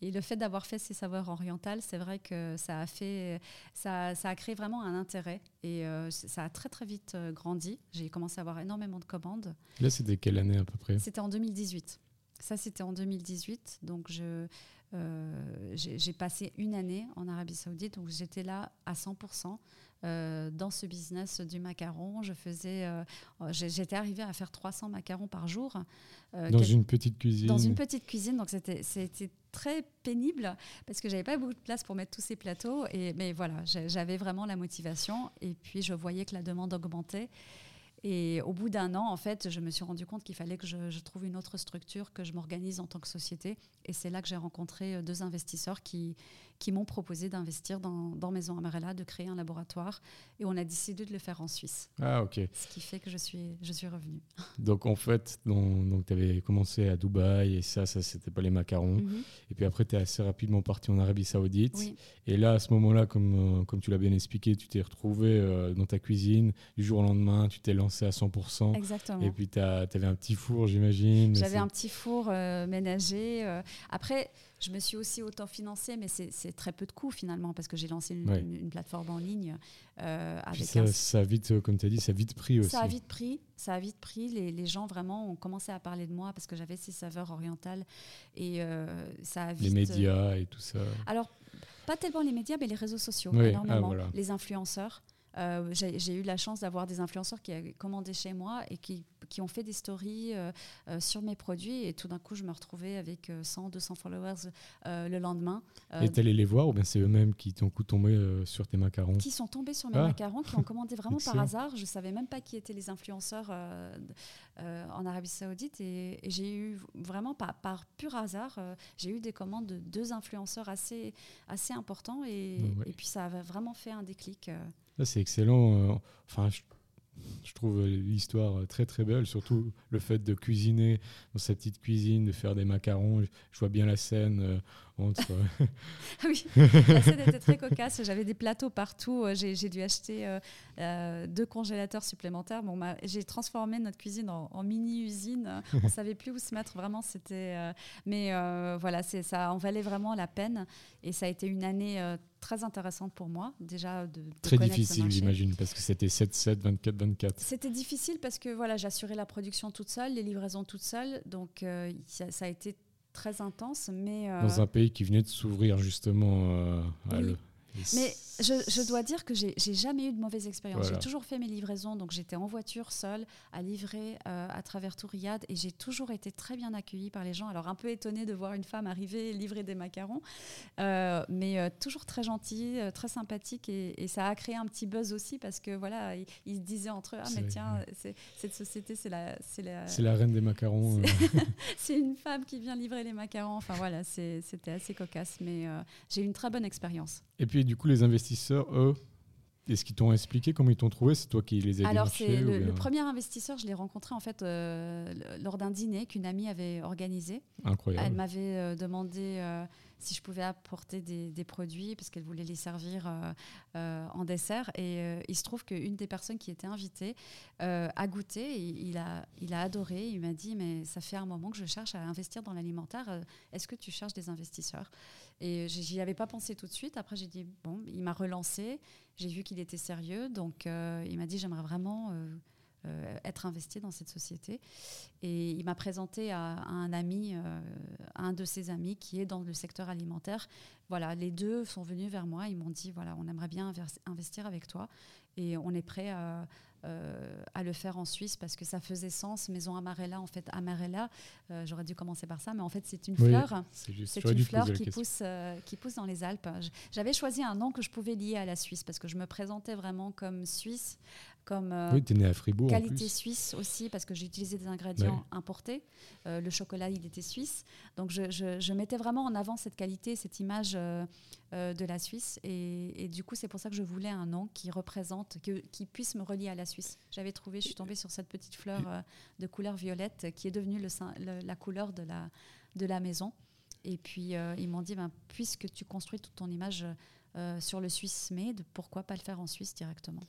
Et le fait d'avoir fait ces saveurs orientales, c'est vrai que ça a fait, ça, ça, a créé vraiment un intérêt. Et euh, ça a très, très vite euh, grandi. J'ai commencé à avoir énormément de commandes. Là, c'était quelle année à peu près? C'était en 2018. Ça, c'était en 2018. Donc, je. j'ai passé une année en Arabie Saoudite, donc j'étais là à 100%. Euh, dans ce business du macaron. Je faisais, euh, j'étais arrivée à faire 300 macarons par jour. Euh, dans une petite cuisine. Dans une petite cuisine, donc c'était c'était très pénible parce que j'avais pas beaucoup de place pour mettre tous ces plateaux. Et mais voilà, j'avais vraiment la motivation. Et puis je voyais que la demande augmentait. Et au bout d'un an, en fait, je me suis rendu compte qu'il fallait que je, je, trouve une autre structure, que je m'organise en tant que société. Et c'est là que j'ai rencontré deux investisseurs qui, qui m'ont proposé d'investir dans, dans, Maison Amarella, de créer un laboratoire. Et on a décidé de le faire en Suisse. Ah, ok. Ce qui fait que je suis, je suis revenue. [laughs] Donc, en fait, tu avais commencé à Dubaï et ça, ça c'était pas les macarons. Mhm. Et puis après, tu es assez rapidement parti en Arabie Saoudite. Et là, à ce moment-là, comme, euh, comme tu l'as bien expliqué, tu t'es retrouvé euh, dans ta cuisine. Du jour au lendemain, tu t'es lancé à 100%. Exactement. Et puis, tu avais un petit four, j'imagine. J'avais un petit four euh, ménager. après, je me suis aussi auto-financée, mais c'est très peu de coûts finalement, parce que j'ai lancé une, plateforme en ligne. Euh, avec ça, ça, a vite, euh, comme tu as dit, ça a vite pris aussi. Ça a vite pris, ça a vite pris. Les, les gens vraiment ont commencé à parler de moi parce que j'avais ces saveurs orientales. Et euh, ça a vite, Les médias et tout ça. Alors, pas tellement les médias, mais les réseaux sociaux, énormément. Ah, les influenceurs. j'ai eu la chance d'avoir des influenceurs qui avaient commandé chez moi et qui qui ont fait des stories euh, euh, sur mes produits et tout d'un coup je me retrouvais avec 100, euh, 200 followers le lendemain. et t'es allé les voir ou bien c'est eux-mêmes qui t'ont coup tombé sur tes macarons? Qui sont tombés sur mes ah. macarons, qui ont commandé vraiment par hasard. Je savais même pas qui étaient les influenceurs en Arabie Saoudite et, j'ai eu vraiment par, par pur hasard, j'ai eu des commandes de deux influenceurs assez, assez importants et, et puis ça a vraiment fait un déclic. C'est excellent. Enfin, je je trouve l'histoire très très belle, surtout le fait de cuisiner dans sa petite cuisine, de faire des macarons. Je vois bien la scène euh, entre. [laughs] ah oui, la scène était très cocasse. J'avais des plateaux partout. Euh, j'ai dû acheter euh, deux congélateurs supplémentaires. Bon, j'ai transformé notre cuisine en, mini-usine. On ne [laughs] savait plus où se mettre. Vraiment, c'était. mais voilà, ça en valait vraiment la peine. Et ça a été une année très intéressante pour moi, déjà de, Très difficile, j'imagine, parce que c'était 7-7, 24-24. C'était difficile parce que voilà, j'assurais la production toute seule, les livraisons toute seule, donc euh, ça, a été très intense. Mais, euh, Dans un pays qui venait de s'ouvrir justement euh, à le mais je, dois dire que j'ai jamais eu de mauvaise expérience. J'ai toujours fait mes livraisons, donc j'étais en voiture seule à livrer euh, à travers tout Riyad et j'ai toujours été très bien accueillie par les gens. Alors un peu étonnée de voir une femme arriver livrer des macarons, euh, mais euh, toujours très gentille, très sympathique et, ça a créé un petit buzz aussi parce que voilà, ils, se disaient entre eux ah mais tiens cette société c'est la c'est la la reine des macarons. [laughs] c'est une femme qui vient livrer les macarons. Enfin voilà, c'était assez cocasse, mais j'ai eu une très bonne expérience. Et puis, du coup, les investisseurs, eux, est-ce qu'ils t'ont expliqué comment ils t'ont trouvé? C'est toi qui les as Alors, c'est le, premier investisseur, je l'ai rencontré en fait euh, lors d'un dîner qu'une amie avait organisé. Incroyable. Elle m'avait euh, demandé euh, si je pouvais apporter des, produits parce qu'elle voulait les servir en dessert. Et il se trouve qu'une des personnes qui était invitée a goûté. il, a, il a adoré. Il m'a dit Mais ça fait un moment que je cherche à investir dans l'alimentaire. Est-ce que tu cherches des investisseurs? Et j'y avais pas pensé tout de suite. Après, j'ai dit Bon, il m'a relancé. J'ai vu qu'il était sérieux, donc euh, il m'a dit j'aimerais vraiment euh, euh, être investi dans cette société. Et il m'a présenté à, un ami, un de ses amis qui est dans le secteur alimentaire. Voilà, les deux sont venus vers moi, ils m'ont dit voilà, on aimerait bien investir avec toi et on est prêt à euh, à le faire en Suisse parce que ça faisait sens. Maison Amarella, en fait, Amarella, euh, j'aurais dû commencer par ça, mais en fait, c'est une fleur. C'est une fleur qui pousse, euh, qui pousse dans les Alpes. J'avais choisi un nom que je pouvais lier à la Suisse parce que je me présentais vraiment comme Suisse, comme oui, es né à Fribourg, qualité suisse aussi parce que j'ai utilisé des ingrédients importés. le chocolat, il était suisse. Donc, je, je, mettais vraiment en avant cette qualité, cette image euh, de la Suisse. Et, du coup, c'est pour ça que je voulais un nom qui représente, qui puisse me relier à la Suisse. J'avais trouvé, je suis tombée sur cette petite fleur euh, de couleur violette qui est devenue le, la couleur de la, de la maison. Et puis, euh, ils m'ont dit, ben, puisque tu construis toute ton image sur le Suisse Made, pourquoi pas le faire en Suisse directement?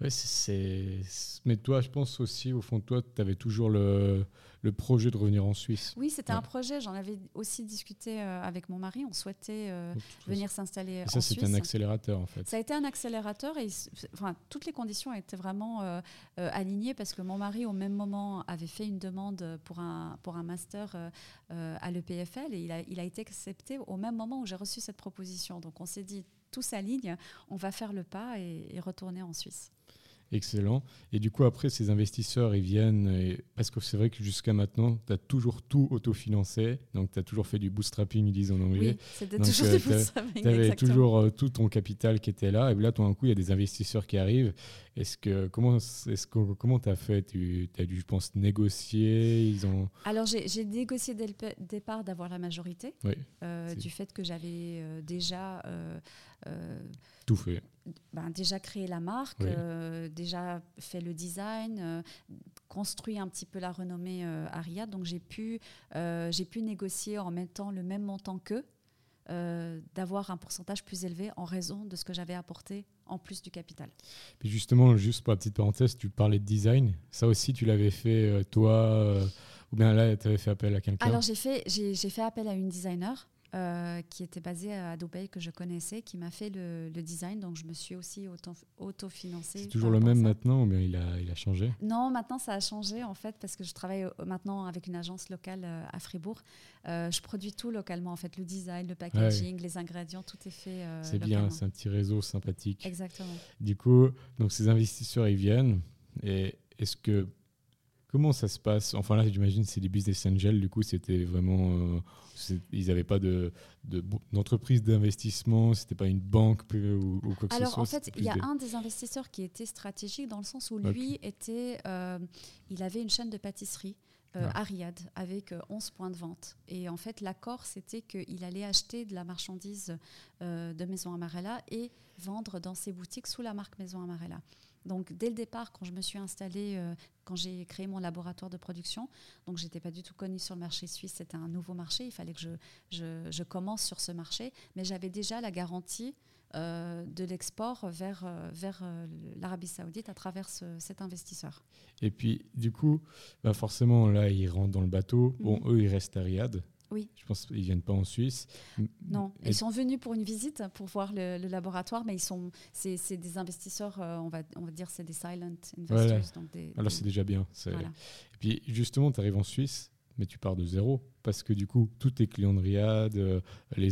Ouais, c'est. Mais toi, je pense aussi, au fond de toi, tu avais toujours le, le, projet de revenir en Suisse. Oui, c'était un projet. J'en avais aussi discuté euh, avec mon mari. On souhaitait euh, venir s'installer en Suisse. Ça, c'était un accélérateur, en fait. Ça a été un accélérateur et enfin, toutes les conditions étaient vraiment euh, alignées parce que mon mari, au même moment, avait fait une demande pour un, pour un master à l'EPFL et il a, il a été accepté au même moment où j'ai reçu cette proposition. Donc, on s'est dit, tout s'aligne, on va faire le pas et retourner en Suisse. Excellent. Et du coup, après, ces investisseurs, ils viennent, et... parce que c'est vrai que jusqu'à maintenant, tu as toujours tout autofinancé, donc tu as toujours fait du bootstrapping, ils disent en anglais. Oui, c'était toujours du bootstrapping. Tu avais toujours euh, tout ton capital qui était là, et là, tout d'un coup, il y a des investisseurs qui arrivent. Est-ce que, comment est-ce que, comment tu as fait? Tu as dû, je pense, négocier ils ont... Alors, j'ai négocié dès le départ d'avoir la majorité, euh, du fait que j'avais euh, déjà euh, Tout fait. Ben, déjà créé la marque, euh, déjà fait le design, euh, construit un petit peu la renommée Ariad. Donc j'ai pu, j'ai pu négocier en mettant le même montant qu'eux. d'avoir un pourcentage plus élevé en raison de ce que j'avais apporté en plus du capital. Puis justement, juste pour la petite parenthèse, tu parlais de design. Ça aussi, tu l'avais fait toi ou bien là, tu avais fait appel à quelqu'un? Alors j'ai fait, j'ai, fait appel à une designer euh, qui était basé à Dubaï, que je connaissais, qui m'a fait le, design. Donc, je me suis aussi autofinancée. C'est toujours le même maintenant ou bien il a, il a changé? Non, maintenant, ça a changé, en fait, parce que je travaille maintenant avec une agence locale euh, à Fribourg. Euh, je produis tout localement, en fait, le design, le packaging, les ingrédients, tout est fait C'est bien, c'est un petit réseau sympathique. Exactement. Du coup, donc ces investisseurs, ils viennent. Et est-ce que Comment ça se passe? Enfin là, j'imagine c'est des business angels. Du coup, c'était vraiment, euh, ils n'avaient pas de, d'entreprise d'investissement. C'était pas une banque ou, quoi que ce soit. Alors en fait, il y a un des investisseurs qui était stratégique dans le sens où lui était, euh, il avait une chaîne de pâtisserie. Euh, Ariad avec 11 points de vente. Et en fait, l'accord, c'était qu'il allait acheter de la marchandise de Maison Amarella et vendre dans ses boutiques sous la marque Maison Amarella. Donc dès le départ, quand je me suis installée, euh, quand j'ai créé mon laboratoire de production, donc j'étais pas du tout connue sur le marché suisse, c'était un nouveau marché, il fallait que je, je, commence sur ce marché, mais j'avais déjà la garantie euh, de l'export vers, euh, vers l'Arabie saoudite à travers cet investisseur. Et puis du coup, bah forcément là, ils rentrent dans le bateau, bon, mhm. eux, ils restent à Riyad. Oui. Je pense qu'ils ne viennent pas en Suisse. Non, ils sont venus pour une visite, pour voir le, laboratoire, mais ils sont, c'est, des investisseurs, euh, on, va, on va dire, c'est des silent investors. Alors c'est déjà bien. Et puis justement, tu arrives en Suisse, mais tu pars de zéro parce que du coup, tous tes clients de Riyad, euh, les,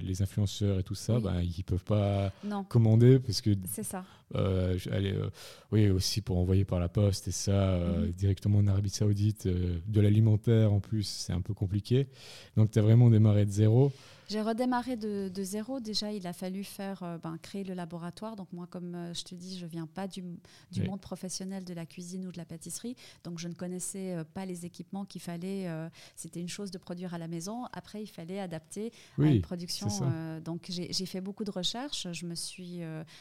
les, influenceurs et tout ça, oui. ben, ils ne peuvent pas commander parce que. C'est ça. Euh, euh, oui, aussi pour envoyer par la poste et ça mhm. directement en Arabie Saoudite, de l'alimentaire en plus, c'est un peu compliqué. Donc, tu as vraiment démarré de zéro. J'ai redémarré de, zéro. Déjà, il a fallu faire, euh, ben, créer le laboratoire. Donc moi, comme euh, je te dis, je viens pas du, monde professionnel de la cuisine ou de la pâtisserie, donc je ne connaissais euh, pas les équipements qu'il fallait. C'était une chose de produire à la maison. Après, il fallait adapter à une production. Donc, j'ai fait beaucoup de recherches. Je me suis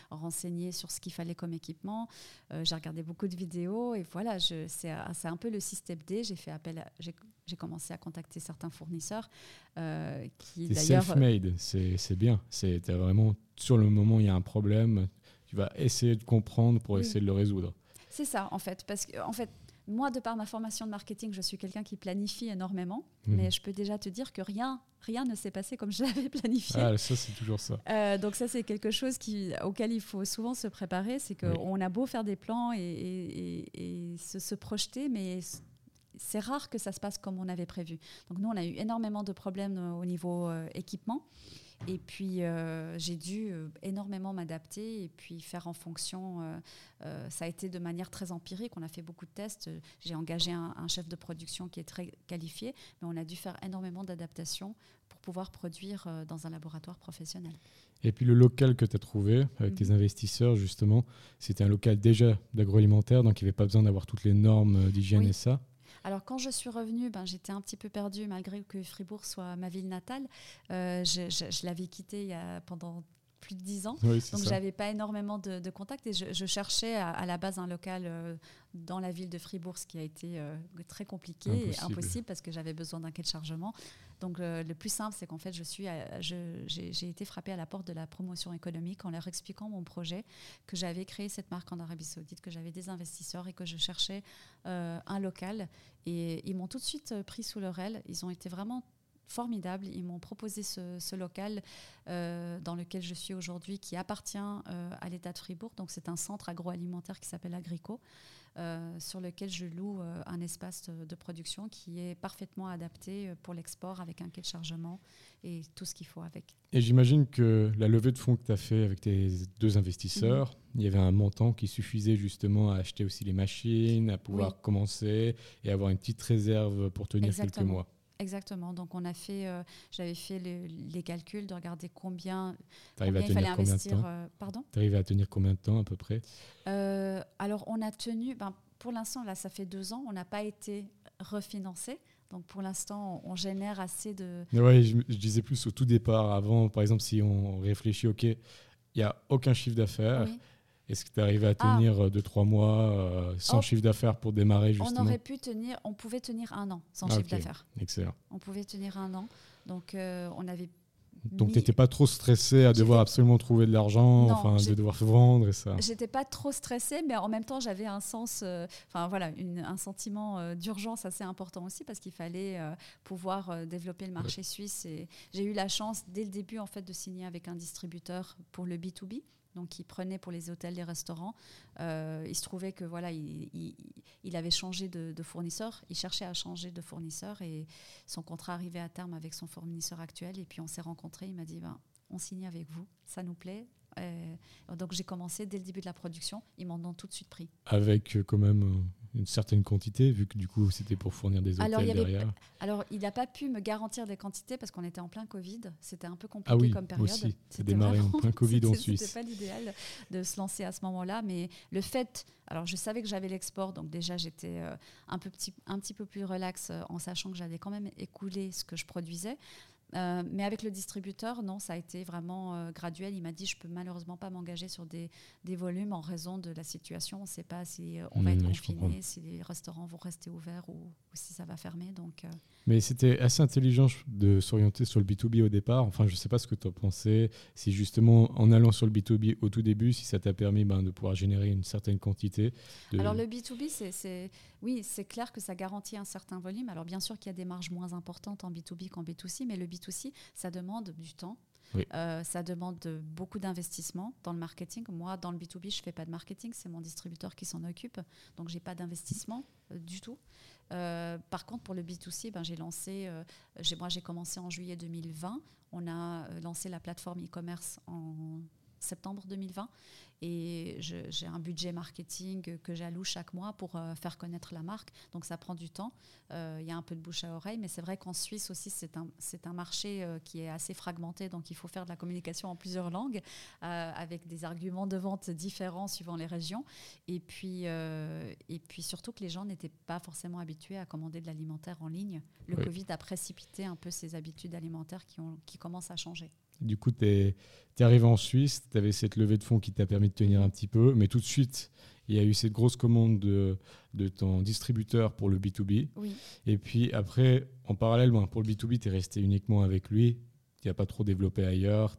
renseignée sur ce qu'il fallait comme équipement. J'ai regardé beaucoup de vidéos. Et voilà, c'est un peu le système D. J'ai fait appel j'ai commencé à contacter certains fournisseurs qui d'ailleurs self-made c'est bien c'est vraiment sur le moment il y a un problème tu vas essayer de comprendre pour essayer de le résoudre c'est ça en fait parce que en fait moi, de par ma formation de marketing, je suis quelqu'un qui planifie énormément, mhm. mais je peux déjà te dire que rien, rien ne s'est passé comme je [laughs] l'avais planifié. Ah, ça, c'est toujours ça. Euh, donc ça, c'est quelque chose qui, auquel il faut souvent se préparer. C'est qu'on a beau faire des plans et, se, projeter, mais c'est rare que ça se passe comme on avait prévu. Donc nous, on a eu énormément de problèmes au niveau euh, équipement. Et puis, euh, j'ai dû euh, énormément m'adapter et puis faire en fonction. Euh, ça a été de manière très empirique. On a fait beaucoup de tests. J'ai engagé un, chef de production qui est très qualifié, mais on a dû faire énormément d'adaptations pour pouvoir produire dans un laboratoire professionnel. Et puis le local que tu as trouvé avec tes mhm. investisseurs, justement, c'était un local déjà d'agroalimentaire, donc il n'y avait pas besoin d'avoir toutes les normes d'hygiène et ça. Alors quand je suis revenue, ben, j'étais un petit peu perdue malgré que Fribourg soit ma ville natale. Euh, je, l'avais quittée il y a, pendant plus de dix ans. donc, j'avais pas énormément de, contacts et je, cherchais à, la base un local euh, dans la ville de Fribourg, ce qui a été euh, très compliqué impossible. et impossible parce que j'avais besoin d'un quai de chargement. Donc, le plus simple, c'est qu'en fait, je suis, j'ai été frappée à la porte de la promotion économique en leur expliquant mon projet, que j'avais créé cette marque en Arabie Saoudite, que j'avais des investisseurs et que je cherchais un local. Et ils m'ont tout de suite pris sous leur aile. Ils ont été vraiment formidable. Ils m'ont proposé ce, local euh, dans lequel je suis aujourd'hui, qui appartient euh, à l'État de Fribourg. Donc c'est un centre agroalimentaire qui s'appelle Agrico, euh, sur lequel je loue un espace de production qui est parfaitement adapté pour l'export avec un quai de chargement et tout ce qu'il faut avec. Et j'imagine que la levée de fonds que tu as fait avec tes deux investisseurs, mhm. il y avait un montant qui suffisait justement à acheter aussi les machines, à pouvoir commencer et avoir une petite réserve pour tenir quelques mois. Exactement. Donc on a fait, euh, j'avais fait les calculs de regarder combien, combien il fallait investir. Euh, pardon? Tu arrives à tenir combien de temps à peu près? Euh, Alors on a tenu, ben, pour l'instant là ça fait deux ans, on n'a pas été refinancé. Donc pour l'instant on, génère assez de. Oui, je, je, disais plus au tout départ, avant par exemple si on réfléchit, ok, il n'y a aucun chiffre d'affaires. Oui est-ce que tu arrivé à ah. tenir 2-3 euh, mois euh, sans oh. chiffre d'affaires pour démarrer justement On aurait pu tenir, on pouvait tenir un an sans ah, chiffre d'affaires. Excellent. On pouvait tenir un an. Donc euh, on avait. Donc tu n'étais pas trop stressé à devoir absolument trouver de l'argent, enfin de devoir vendre et ça. J'étais pas trop stressé, mais en même temps j'avais un sens, enfin voilà, un sentiment d'urgence assez important aussi parce qu'il fallait pouvoir développer le marché suisse. Et j'ai eu la chance dès le début en fait de signer avec un distributeur pour le B 2 B donc il prenait pour les hôtels, les restaurants. Euh, il se trouvait que voilà, il, avait changé de, fournisseur, il cherchait à changer de fournisseur et son contrat arrivait à terme avec son fournisseur actuel. Et puis on s'est rencontrés, il m'a dit ben, on signe avec vous, ça nous plaît. Donc j'ai commencé dès le début de la production, ils m'en ont tout de suite pris. Avec euh, quand même euh, une certaine quantité, vu que du coup c'était pour fournir des hôtels alors, derrière Alors il n'a pas pu me garantir des quantités parce qu'on était en plein Covid. C'était un peu compliqué ah oui, comme période. Aussi. Ça démarré en plein [laughs] Covid en Suisse. C'était pas l'idéal de se lancer à ce moment-là, mais le fait. Alors je savais que j'avais l'export, donc déjà j'étais euh, un, peu petit, un petit peu plus relax euh, en sachant que j'allais quand même écouler ce que je produisais. Euh, mais avec le distributeur, non, ça a été vraiment euh, graduel. Il m'a dit, je peux malheureusement pas m'engager sur des, des, volumes en raison de la situation. On ne sait pas si euh, on va être confiné, si les restaurants vont rester ouverts ou, si ça va fermer. Donc, Mais c'était assez intelligent de s'orienter sur le B2B au départ. Enfin, je ne sais pas ce que tu as pensé. Si justement, en allant sur le B2B au tout début, si ça t'a permis ben, de pouvoir générer une certaine quantité. Alors le B2B, c'est oui, c'est clair que ça garantit un certain volume. Alors bien sûr qu'il y a des marges moins importantes en B2B qu'en B2C, mais le B2C, ça demande du temps. Euh, ça demande beaucoup d'investissement dans le marketing. Moi, dans le B2B, je ne fais pas de marketing, c'est mon distributeur qui s'en occupe. Donc, je n'ai pas d'investissement euh, du tout. Euh, par contre, pour le B2C, ben, lancé, moi j'ai commencé en juillet 2020. On a lancé la plateforme e-commerce en septembre 2020. Et j'ai un budget marketing que j'alloue chaque mois pour euh, faire connaître la marque. Donc ça prend du temps. Euh, il y a un peu de bouche à oreille. Mais c'est vrai qu'en Suisse aussi, c'est un, un marché euh, qui est assez fragmenté. Donc il faut faire de la communication en plusieurs langues avec des arguments de vente différents suivant les régions. Et puis, et puis surtout que les gens n'étaient pas forcément habitués à commander de l'alimentaire en ligne. Le Covid a précipité un peu ces habitudes alimentaires qui, ont, qui commencent à changer. Du coup, tu es, arrivé en Suisse, tu avais cette levée de fonds qui t'a permis de tenir un petit peu, mais tout de suite, il y a eu cette grosse commande de, de ton distributeur pour le B2B. Et puis après, en parallèle, pour le B2B, tu es resté uniquement avec lui tu n'as pas trop développé ailleurs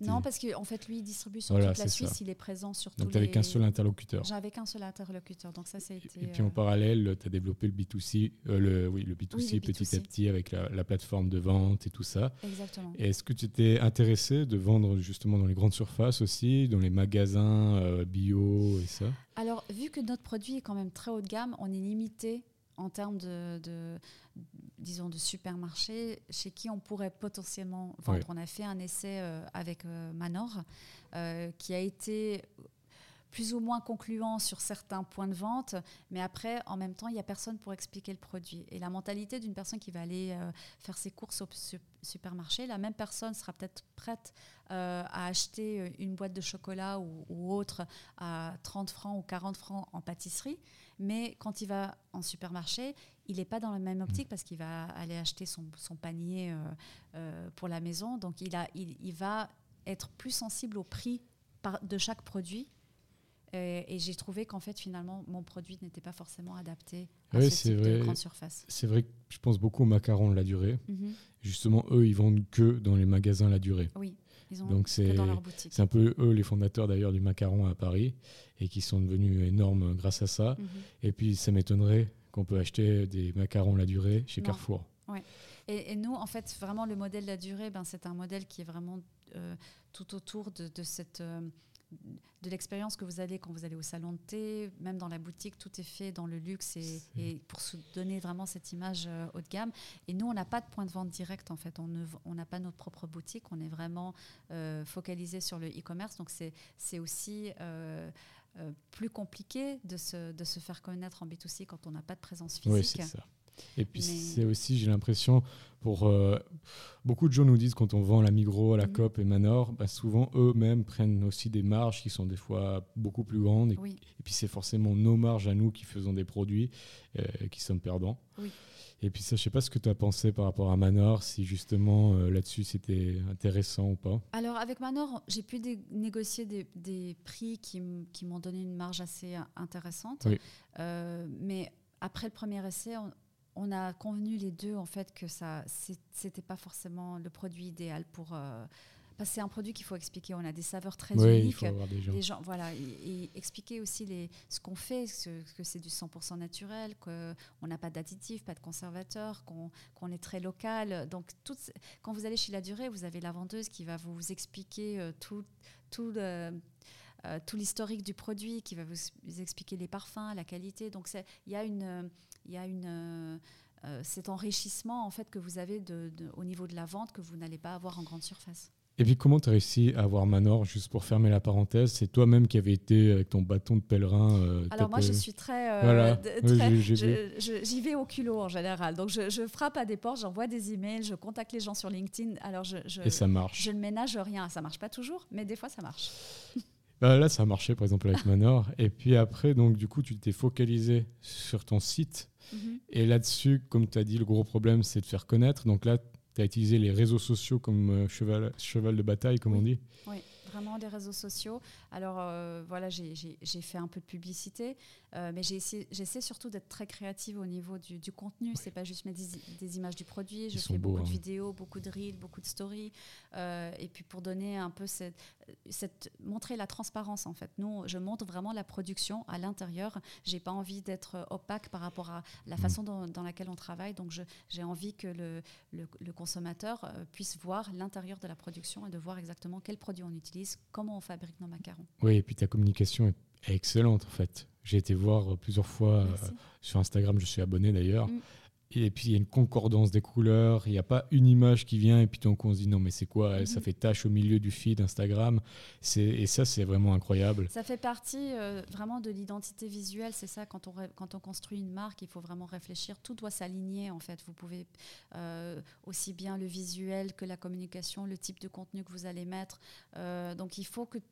Non, parce qu'en en fait, lui, il distribue sur toute la Suisse, il est présent sur Donc, tu n'avais qu'un seul interlocuteur. J'avais qu'un seul interlocuteur, donc ça, été... Et puis en euh, parallèle, tu as développé le B2C, euh, le, oui, le B2C petit à petit avec la, plateforme de vente et tout ça. Exactement. Est-ce que tu étais intéressé de vendre justement dans les grandes surfaces aussi, dans les magasins euh, bio et ça? Alors, vu que notre produit est quand même très haut de gamme, on est limité en termes de, disons, de supermarché chez qui on pourrait potentiellement vendre. On a fait un essai euh, avec euh, Manor euh, qui a été plus ou moins concluant sur certains points de vente, mais après, en même temps, il n'y a personne pour expliquer le produit. Et la mentalité d'une personne qui va aller faire ses courses au supermarché, la même personne sera peut-être prête à acheter une boîte de chocolat ou, ou, autre à 30 francs ou 40 francs en pâtisserie, mais quand il va en supermarché, il n'est pas dans la même optique mm. parce qu'il va aller acheter son, panier euh, euh, pour la maison. Donc il, a, il, va être plus sensible au prix de chaque produit. Et, j'ai trouvé qu'en fait, finalement, mon produit n'était pas forcément adapté à ce type de grande surface. C'est vrai que je pense beaucoup aux macarons la durée. Mm-hmm. Justement, eux, ils vendent que dans les magasins la durée. Oui. Ils ont Donc c'est un peu eux les fondateurs d'ailleurs du macaron à Paris et qui sont devenus énormes grâce à ça. Mm-hmm. Et puis ça m'étonnerait qu'on peut acheter des macarons la durée chez Carrefour. Ouais. Et, nous, en fait, vraiment, le modèle la durée, ben, c'est un modèle qui est vraiment euh, tout autour de, cette, euh, de l'expérience que vous allez quand vous allez au salon de thé, même dans la boutique, tout est fait dans le luxe et, pour se donner vraiment cette image euh, haut de gamme. Et nous, on n'a pas de point de vente direct, en fait. On n'a pas notre propre boutique. On est vraiment focalisé sur le e-commerce. Donc, c'est aussi euh, plus compliqué de se, de se, faire connaître en B2C quand on n'a pas de présence physique. Oui, c'est ça. Et puis c'est aussi, j'ai l'impression, pour euh, beaucoup de gens nous disent quand on vend la Migros, la mhm. COP et Manor, bah, souvent eux-mêmes prennent aussi des marges qui sont des fois beaucoup plus grandes. Et, et puis c'est forcément nos marges à nous qui faisons des produits euh, qui sommes perdants. Oui. Et puis ça, je sais pas ce que tu as pensé par rapport à Manor, si justement euh, là-dessus c'était intéressant ou pas. Alors avec Manor, j'ai pu négocier des, prix qui, m'ont donné une marge assez euh, mais après le premier essai, on, a convenu les deux en fait que ça, c'était pas forcément le produit idéal pour c'est un produit qu'il faut expliquer. On a des saveurs très uniques. Les gens, voilà, et, expliquer aussi les, ce qu'on fait, que c'est du 100% naturel, qu'on n'a pas d'additifs, pas de conservateurs, qu'on est très local. Donc, quand vous allez chez La Durée, vous avez la vendeuse qui va vous expliquer euh, tout, tout euh, tout l'historique du produit, qui va vous, expliquer les parfums, la qualité. Donc, il y a une, il y a une euh, cet enrichissement en fait que vous avez de, au niveau de la vente que vous n'allez pas avoir en grande surface. Et puis comment tu as réussi à avoir Manor, juste pour fermer la parenthèse? C'est toi-même qui avais été avec ton bâton de pèlerin euh, Alors moi je suis très... Euh, j'y vais au culot en général. Donc je, frappe à des portes, j'envoie des emails, je contacte les gens sur LinkedIn. Alors je, Et ça marche Je ne ménage rien. Ça marche pas toujours, mais des fois ça marche. [laughs] Bah là ça a marché par exemple avec [laughs] Manor. Et puis après, donc du coup tu t'es focalisé sur ton site. Mhm. Et là-dessus, comme tu as dit, le gros problème c'est de faire connaître. Donc là, tu as utilisé les réseaux sociaux comme euh, cheval, cheval de bataille, comme on dit. Oui, vraiment des réseaux sociaux. Alors euh, voilà, j'ai fait un peu de publicité, euh, mais j'essaie surtout d'être très créative au niveau du, contenu. Ce C'est pas juste mettre des, images du produit. Je fais beaucoup de hein. vidéos, beaucoup de reels, beaucoup de stories. et puis pour donner un peu cette, cette, montrer la transparence en fait. Nous, je montre vraiment la production à l'intérieur. J'ai pas envie d'être opaque par rapport à la mmh. façon dans, laquelle on travaille. Donc j'ai envie que le, le, consommateur puisse voir l'intérieur de la production et de voir exactement quels produits on utilise, comment on fabrique nos macarons. Oui, et puis ta communication est excellente en fait. J'ai été voir plusieurs fois euh, sur Instagram, je suis abonné d'ailleurs. Mm. Et puis il y a une concordance des couleurs, il n'y a pas une image qui vient et puis donc on se dit non mais c'est quoi, ça mhm. fait tache au milieu du feed Instagram, et ça c'est vraiment incroyable. Ça fait partie euh, vraiment de l'identité visuelle, c'est ça quand on, quand on construit une marque, il faut vraiment réfléchir, tout doit s'aligner en fait, vous pouvez euh, aussi bien le visuel que la communication, le type de contenu que vous allez mettre, euh, donc il faut qu'il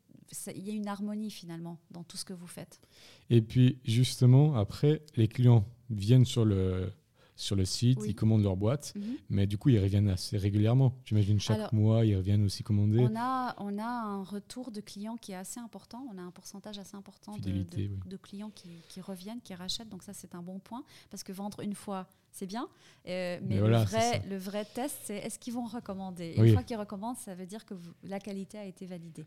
y ait une harmonie finalement dans tout ce que vous faites. Et puis justement après les clients viennent sur le sur le site, ils commandent leur boîte, mhm. mais du coup, ils reviennent assez régulièrement. J'imagine chaque mois, ils reviennent aussi commander. On a, on a un retour de clients qui est assez important. On a un pourcentage assez important de, clients qui, reviennent, qui rachètent. Donc ça, c'est un bon point, parce que vendre une fois, c'est bien. Euh, mais, le, vrai, le vrai test, c'est est-ce qu'ils vont recommander? Une fois qu'ils recommandent, ça veut dire que la qualité a été validée.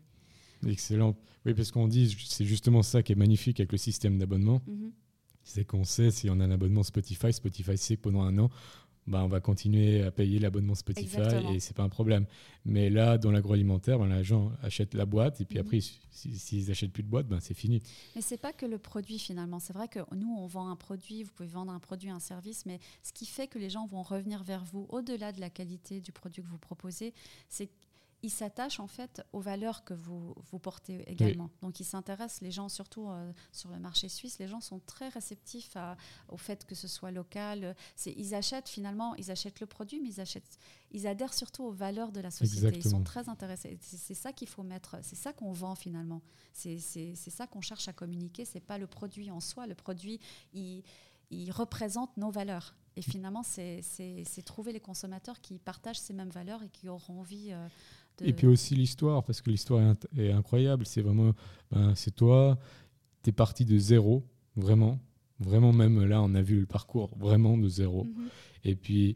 Excellent. Oui, parce qu'on dit, c'est justement ça qui est magnifique avec le système d'abonnement. Mhm c'est qu'on sait si on a un abonnement Spotify, Spotify sait que pendant un an, bah, on va continuer à payer l'abonnement Spotify et c'est pas un problème. Mais là, dans l'agroalimentaire, ben, les gens achètent la boîte et puis mhm. après, s'ils n'achètent plus de boîte, ben, c'est fini. Mais c'est pas que le produit finalement. C'est vrai que nous, on vend un produit, vous pouvez vendre un produit, un service, mais ce qui fait que les gens vont revenir vers vous au-delà de la qualité du produit que vous proposez, c'est il s'attache en fait aux valeurs que vous, vous portez également. Donc il s'intéresse, les gens, surtout euh, sur le marché suisse, les gens sont très réceptifs au fait que ce soit local. Ils achètent finalement, ils achètent le produit, mais ils, achètent, ils adhèrent surtout aux valeurs de la société. Ils sont très intéressés. C'est ça qu'il faut mettre, c'est ça qu'on vend finalement. C'est ça qu'on cherche à communiquer. C'est pas le produit en soi. Le produit, il, il représente nos valeurs. Et finalement, c'est trouver les consommateurs qui partagent ces mêmes valeurs et qui auront envie euh, et puis aussi l'histoire, parce que l'histoire est, incroyable. C'est vraiment, ben, c'est toi, tu es parti de zéro, vraiment. Vraiment, même là, on a vu le parcours vraiment de zéro. Mhm. Et puis,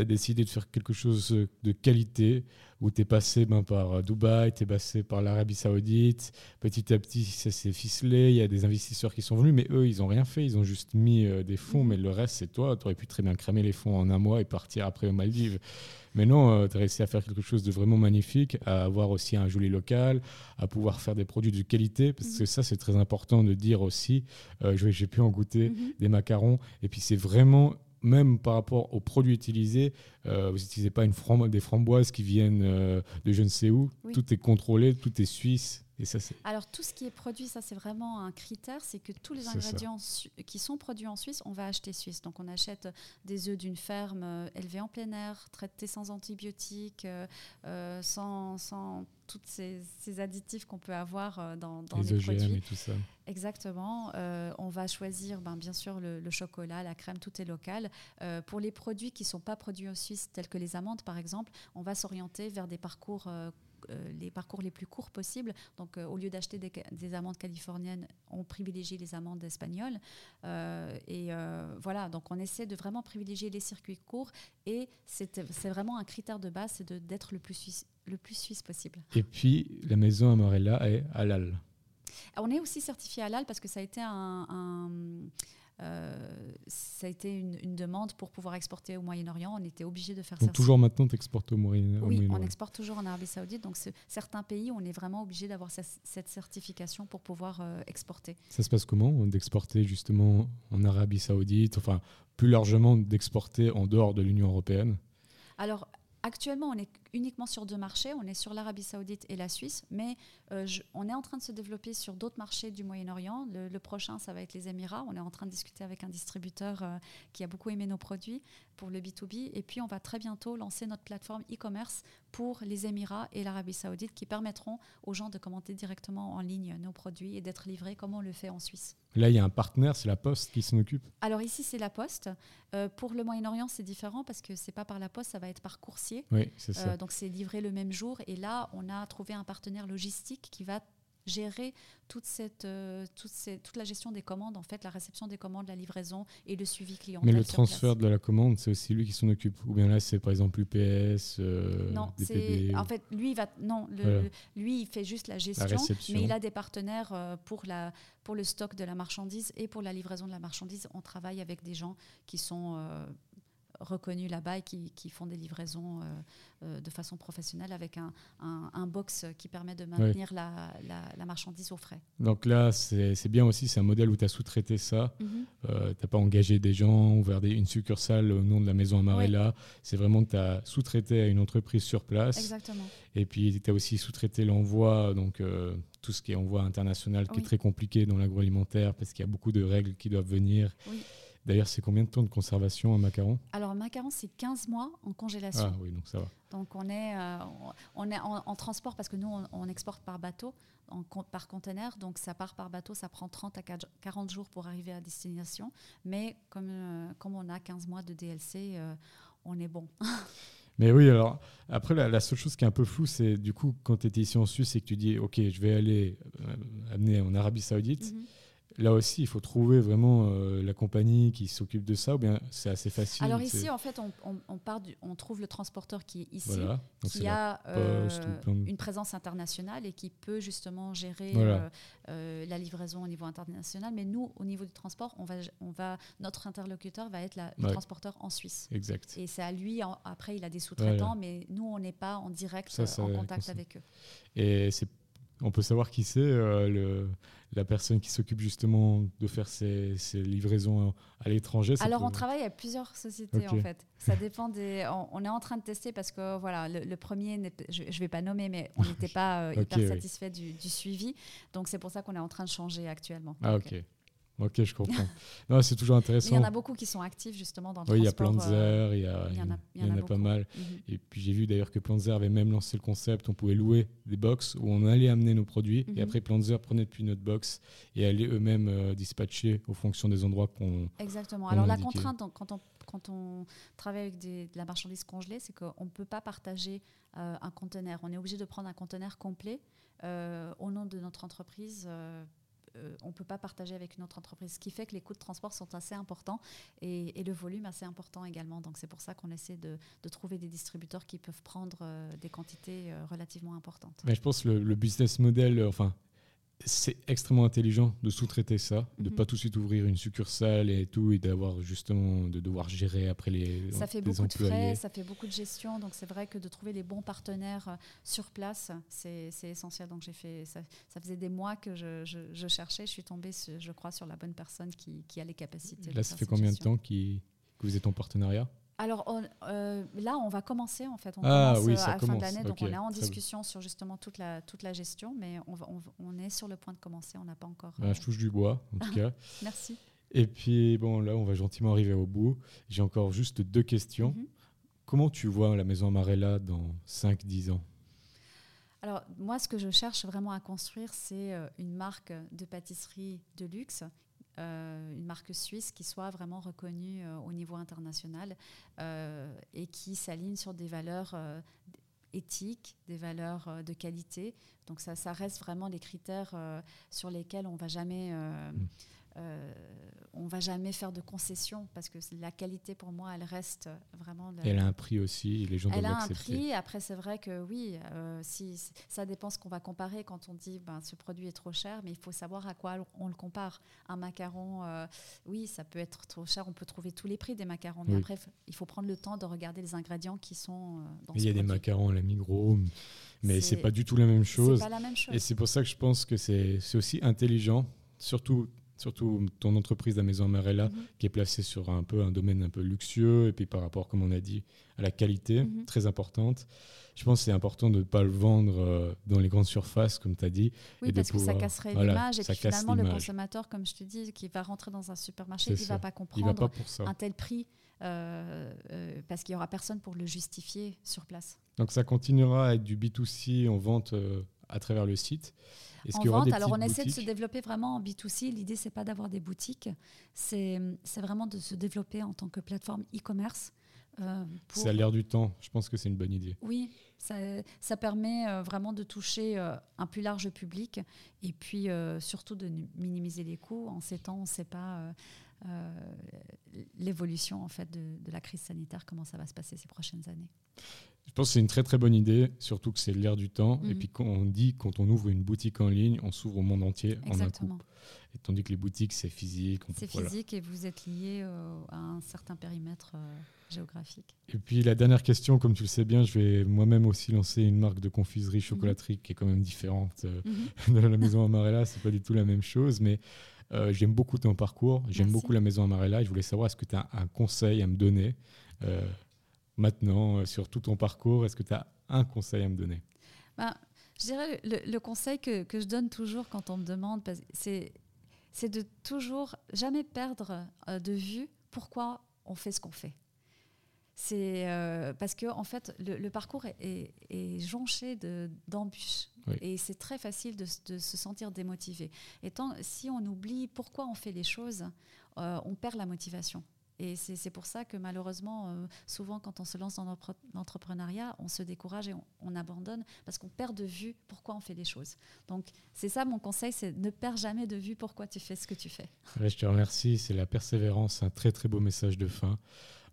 tu as décidé de faire quelque chose de qualité, où tu es passé ben, par Dubaï, tu es passé par l'Arabie Saoudite. Petit à petit, ça s'est ficelé. Il y a des investisseurs qui sont venus, mais eux, ils n'ont rien fait. Ils ont juste mis euh, des fonds, mais le reste, c'est toi. Tu aurais pu très bien cramer les fonds en un mois et partir après aux Maldives. Mais non, euh, tu as réussi à faire quelque chose de vraiment magnifique, à avoir aussi un joli local, à pouvoir faire des produits de qualité, parce que mhm. ça, c'est très important de dire aussi. Euh, J'ai pu en goûter mhm. des macarons, et puis c'est vraiment même par rapport aux produits utilisés, euh, vous n'utilisez pas une des framboises qui viennent euh, de je ne sais où. Tout est contrôlé, tout est suisse. Alors tout ce qui est produit, ça c'est vraiment un critère, c'est que tous les ingrédients qui sont produits en Suisse, on va acheter suisse. Donc on achète des œufs d'une ferme euh, élevée en plein air, traités sans antibiotiques, euh, euh, sans, sans tous ces, additifs qu'on peut avoir dans, dans les, produits. et tout ça. Exactement. on va choisir ben, bien sûr le, le, chocolat, la crème, tout est local. pour les produits qui ne sont pas produits en Suisse, tels que les amandes par exemple, on va s'orienter vers des parcours euh, les parcours les plus courts possibles. Donc, euh, au lieu d'acheter des, amandes californiennes, on privilégie les amandes espagnoles. Euh, et voilà, donc on essaie de vraiment privilégier les circuits courts. Et c'est vraiment un critère de base, c'est d'être le plus suisse, le plus suisse possible. Et puis, la maison Amarella est halal. On est aussi certifié halal parce que ça a été un euh, ça a été une, demande pour pouvoir exporter au Moyen-Orient. On était obligé de faire donc ça. Toujours maintenant, tu exportes au Moyen-Orient Oui, on exporte toujours en Arabie Saoudite. Donc, certains pays, on est vraiment obligé d'avoir cette certification pour pouvoir euh, exporter. Ça se passe comment d'exporter justement en Arabie Saoudite Enfin, plus largement, d'exporter en dehors de l'Union européenne? Alors, Actuellement, on est uniquement sur deux marchés. On est sur l'Arabie Saoudite et la Suisse, mais euh, on est en train de se développer sur d'autres marchés du Moyen-Orient. Le, prochain, ça va être les Émirats. On est en train de discuter avec un distributeur euh, qui a beaucoup aimé nos produits pour le B2B. Et puis, on va très bientôt lancer notre plateforme e-commerce pour les Émirats et l'Arabie Saoudite qui permettront aux gens de commenter directement en ligne nos produits et d'être livrés comme on le fait en Suisse. Là, il y a un partenaire, c'est la Poste qui s'en occupe Alors ici, c'est la Poste. Euh, pour le Moyen-Orient, c'est différent parce que c'est pas par la Poste, ça va être par coursier. Oui, c'est ça. Euh, donc c'est livré le même jour. Et là, on a trouvé un partenaire logistique qui va gérer toute, cette, euh, toute, toute, la gestion des commandes, en fait, la réception des commandes, la livraison et le suivi client. Mais le transfert de la commande, c'est aussi lui qui s'en occupe? Ou bien là, c'est par exemple UPS euh, Non, c'est en fait, lui, il va, non lui, il fait juste la gestion, mais il a des partenaires euh, pour, la, pour le stock de la marchandise et pour la livraison de la marchandise. On travaille avec des gens qui sont reconnus là-bas et qui, qui, font des livraisons de façon professionnelle avec un, un, box qui permet de maintenir la, la, marchandise au frais. Donc là, c'est bien aussi, c'est un modèle où tu as sous-traité ça. Mhm. tu n'as pas engagé des gens, ouvert des, une succursale au nom de la maison Amarella. C'est vraiment que tu as sous-traité à une entreprise sur place. Exactement. Et puis, tu as aussi sous-traité l'envoi, donc tout ce qui est envoi international, qui est très compliqué dans l'agroalimentaire parce qu'il y a beaucoup de règles qui doivent venir. D'ailleurs, c'est combien de temps de conservation un macaron? Alors, un macaron, c'est 15 mois en congélation. Ah oui, donc ça va. Donc, on est, euh, on est en, transport parce que nous, on, exporte par bateau, en, par conteneur. Donc, ça part par bateau, ça prend 30 à 40 jours pour arriver à destination. Mais comme, euh, comme on a 15 mois de DLC, euh, on est bon. [laughs] Mais oui, alors après, la, seule chose qui est un peu floue, c'est du coup, quand tu étais ici en Suisse et que tu dis, OK, je vais aller amener en Arabie Saoudite. Mhm là aussi, il faut trouver vraiment euh, la compagnie qui s'occupe de ça, ou bien c'est assez facile Alors ici, en fait, on, part on trouve le transporteur qui est ici, qui a euh, une présence internationale et qui peut justement gérer euh, la livraison au niveau international. Mais nous, au niveau du transport, on va, on va, notre interlocuteur va être le transporteur en Suisse. Exact. Et c'est à lui, après, il a des sous-traitants, mais nous, on n'est pas en direct en contact avec eux. Et on peut savoir qui c'est le la personne qui s'occupe justement de faire ces, livraisons à l'étranger Alors, on travaille avec plusieurs sociétés en fait. Ça dépend des. On, est en train de tester parce que voilà, le, premier, je ne vais pas nommer, mais on n'était pas euh, hyper satisfait du, du, suivi. Donc, c'est pour ça qu'on est en train de changer actuellement. Ah, ok. Ok, je comprends. [laughs] non, c'est toujours intéressant. il y en a beaucoup qui sont actifs justement dans le oui, il y a Planzer, euh, il y, a, il y en a, il y en a, pas mal. Et puis j'ai vu d'ailleurs que Planzer avait même lancé le concept, on pouvait louer des box où on allait amener nos produits et mhm. après Planzer prenait depuis notre box et allait eux-mêmes euh, dispatcher aux fonctions des endroits qu'on. Exactement. Alors la contrainte quand on, quand on travaille avec des, de la marchandise congelée, c'est qu'on ne peut pas partager euh, un conteneur. On est obligé de prendre un conteneur complet au nom de notre entreprise euh, on ne peut pas partager avec une autre entreprise. Ce qui fait que les coûts de transport sont assez importants et, le volume assez important également. Donc c'est pour ça qu'on essaie de, trouver des distributeurs qui peuvent prendre euh, des quantités euh, relativement importantes. Mais je pense que le, le business model, enfin, c'est extrêmement intelligent de sous-traiter ça, de ne mhm. pas tout de suite ouvrir une succursale et tout, et d'avoir justement de devoir gérer après les Ça fait beaucoup de frais, ça fait beaucoup de gestion, donc c'est vrai que de trouver les bons partenaires euh, sur place, c'est essentiel. Donc j'ai fait, ça, faisait des mois que je, cherchais, je suis tombée, je crois, sur la bonne personne qui, a les capacités. Là, ça fait combien de temps que vous êtes en partenariat? Alors euh, là, on va commencer en fait. On ah, commence oui, euh, à la fin de l'année, donc on est en discussion sur justement toute la, toute la gestion, mais on, on, est sur le point de commencer. On n'a pas encore. Bah, je touche du bois, en tout [laughs] cas. Merci. Et puis bon, là, on va gentiment arriver au bout. J'ai encore juste deux questions. Mhm. Comment tu vois la maison Amarella dans 5-10 ans? Alors moi, ce que je cherche vraiment à construire, c'est euh, une marque de pâtisserie de luxe euh, une marque suisse qui soit vraiment reconnue euh, au niveau international euh, et qui s'aligne sur des valeurs éthiques, des valeurs de qualité. Donc ça, ça reste vraiment les critères sur lesquels on ne va jamais... Mm. Euh, on va jamais faire de concessions parce que la qualité pour moi elle reste vraiment elle a un prix aussi les gens elle a un prix. Après c'est vrai que oui euh, si ça dépend ce qu'on va comparer. Quand on dit ben ce produit est trop cher mais il faut savoir à quoi on le compare. Un macaron euh, oui ça peut être trop cher. On peut trouver tous les prix des macarons. Mais après il faut prendre le temps de regarder les ingrédients qui sont dans il y a des macarons à la Migros mais c'est pas du tout la même chose, pas la même chose. et c'est pour ça que je pense que c'est aussi intelligent surtout surtout ton entreprise, la Maison Amarella, mhm. qui est placée sur un peu un domaine un peu luxueux, et puis par rapport, comme on a dit, à la qualité, mhm. très importante. Je pense que c'est important de ne pas le vendre euh, dans les grandes surfaces, comme tu as dit. Oui, parce que ça casserait l'image. Et puis finalement, le consommateur, comme je te dis, qui va rentrer dans un supermarché, il ne va pas comprendre va pas un tel prix. Euh, euh, parce qu'il n'y aura personne pour le justifier sur place. Donc ça continuera à être du B2C en vente à travers le site en vente, alors on essaie de se développer vraiment en B2C. L'idée, c'est pas d'avoir des boutiques, c'est vraiment de se développer en tant que plateforme e-commerce. Euh, c'est à l'air du temps. Je pense que c'est une bonne idée. Oui, ça, ça permet euh, vraiment de toucher euh, un plus large public et puis surtout de minimiser les coûts. En ces temps, on ne sait pas l'évolution en fait de, de, la crise sanitaire, comment ça va se passer ces prochaines années. Je pense que c'est une très très bonne idée, surtout que c'est l'air du temps. Et mhm. puis quand on dit quand on ouvre une boutique en ligne, on s'ouvre au monde entier en un coup. Et tandis que les boutiques, c'est physique. C'est physique et vous êtes lié à un certain périmètre euh, géographique. Et puis la dernière question, comme tu le sais bien, je vais moi-même aussi lancer une marque de confiserie chocolaterie mhm. qui est quand même différente euh, mhm. [laughs] de la maison Amarella. C'est pas du tout la même chose, mais euh, j'aime beaucoup ton parcours. J'aime beaucoup la maison Amarella. Et je voulais savoir, est-ce que tu as un conseil à me donner maintenant sur tout ton parcours Est-ce que tu as un conseil à me donner? Ben, Je dirais le, le conseil que, que, je donne toujours quand on me demande, c'est c'est de toujours jamais perdre euh, de vue pourquoi on fait ce qu'on fait. C'est euh, parce que en fait le, parcours est, jonché d'embûches et c'est très facile de, se sentir démotivé. Et tant, si on oublie pourquoi on fait les choses, euh, on perd la motivation. Et c'est pour ça que malheureusement, euh, souvent quand on se lance dans l'entrepreneuriat, on se décourage et on, abandonne parce qu'on perd de vue pourquoi on fait les choses. Donc c'est ça mon conseil, c'est ne perds jamais de vue pourquoi tu fais ce que tu fais. je te remercie, c'est la persévérance, un très très beau message de fin.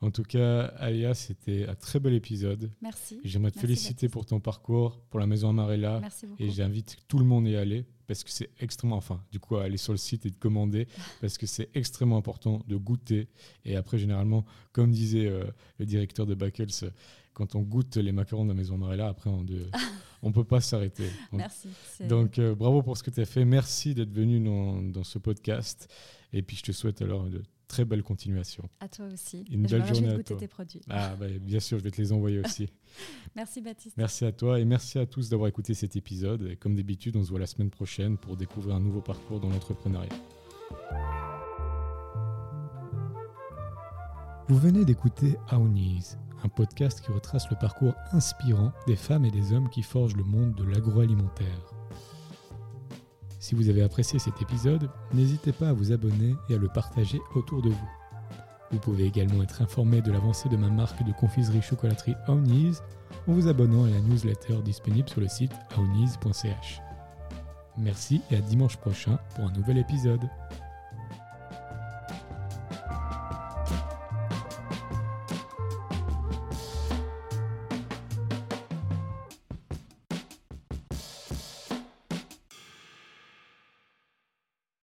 En tout cas, Alia, c'était un très bel épisode. Merci. J'aimerais te féliciter pour ton parcours, pour la maison Amarella. Merci beaucoup. Et j'invite tout le monde à y aller parce que c'est extrêmement, enfin, du coup, à aller sur le site et de commander [laughs] parce que c'est extrêmement important de goûter. Et après, généralement, comme disait euh, le directeur de Backels, quand on goûte les macarons de la maison Amarella, après, on ne [laughs] peut pas s'arrêter. Merci. Donc, euh, bravo pour ce que tu as fait. Merci d'être venu dans, dans, ce podcast. Et puis, je te souhaite alors de très belle continuation. À toi aussi. Une belle journée à toi. tes produits. Ah, bah, bien sûr, je vais te les envoyer aussi. [laughs] merci Baptiste. Merci à toi et merci à tous d'avoir écouté cet épisode. Et comme d'habitude, on se voit la semaine prochaine pour découvrir un nouveau parcours dans l'entrepreneuriat. Vous venez d'écouter Aounis, un podcast qui retrace le parcours inspirant des femmes et des hommes qui forgent le monde de l'agroalimentaire. Si vous avez apprécié cet épisode, n'hésitez pas à vous abonner et à le partager autour de vous. Vous pouvez également être informé de l'avancée de ma marque de confiserie chocolaterie Aounis en vous abonnant à la newsletter disponible sur le site aounis.ch. Merci et à dimanche prochain pour un nouvel épisode.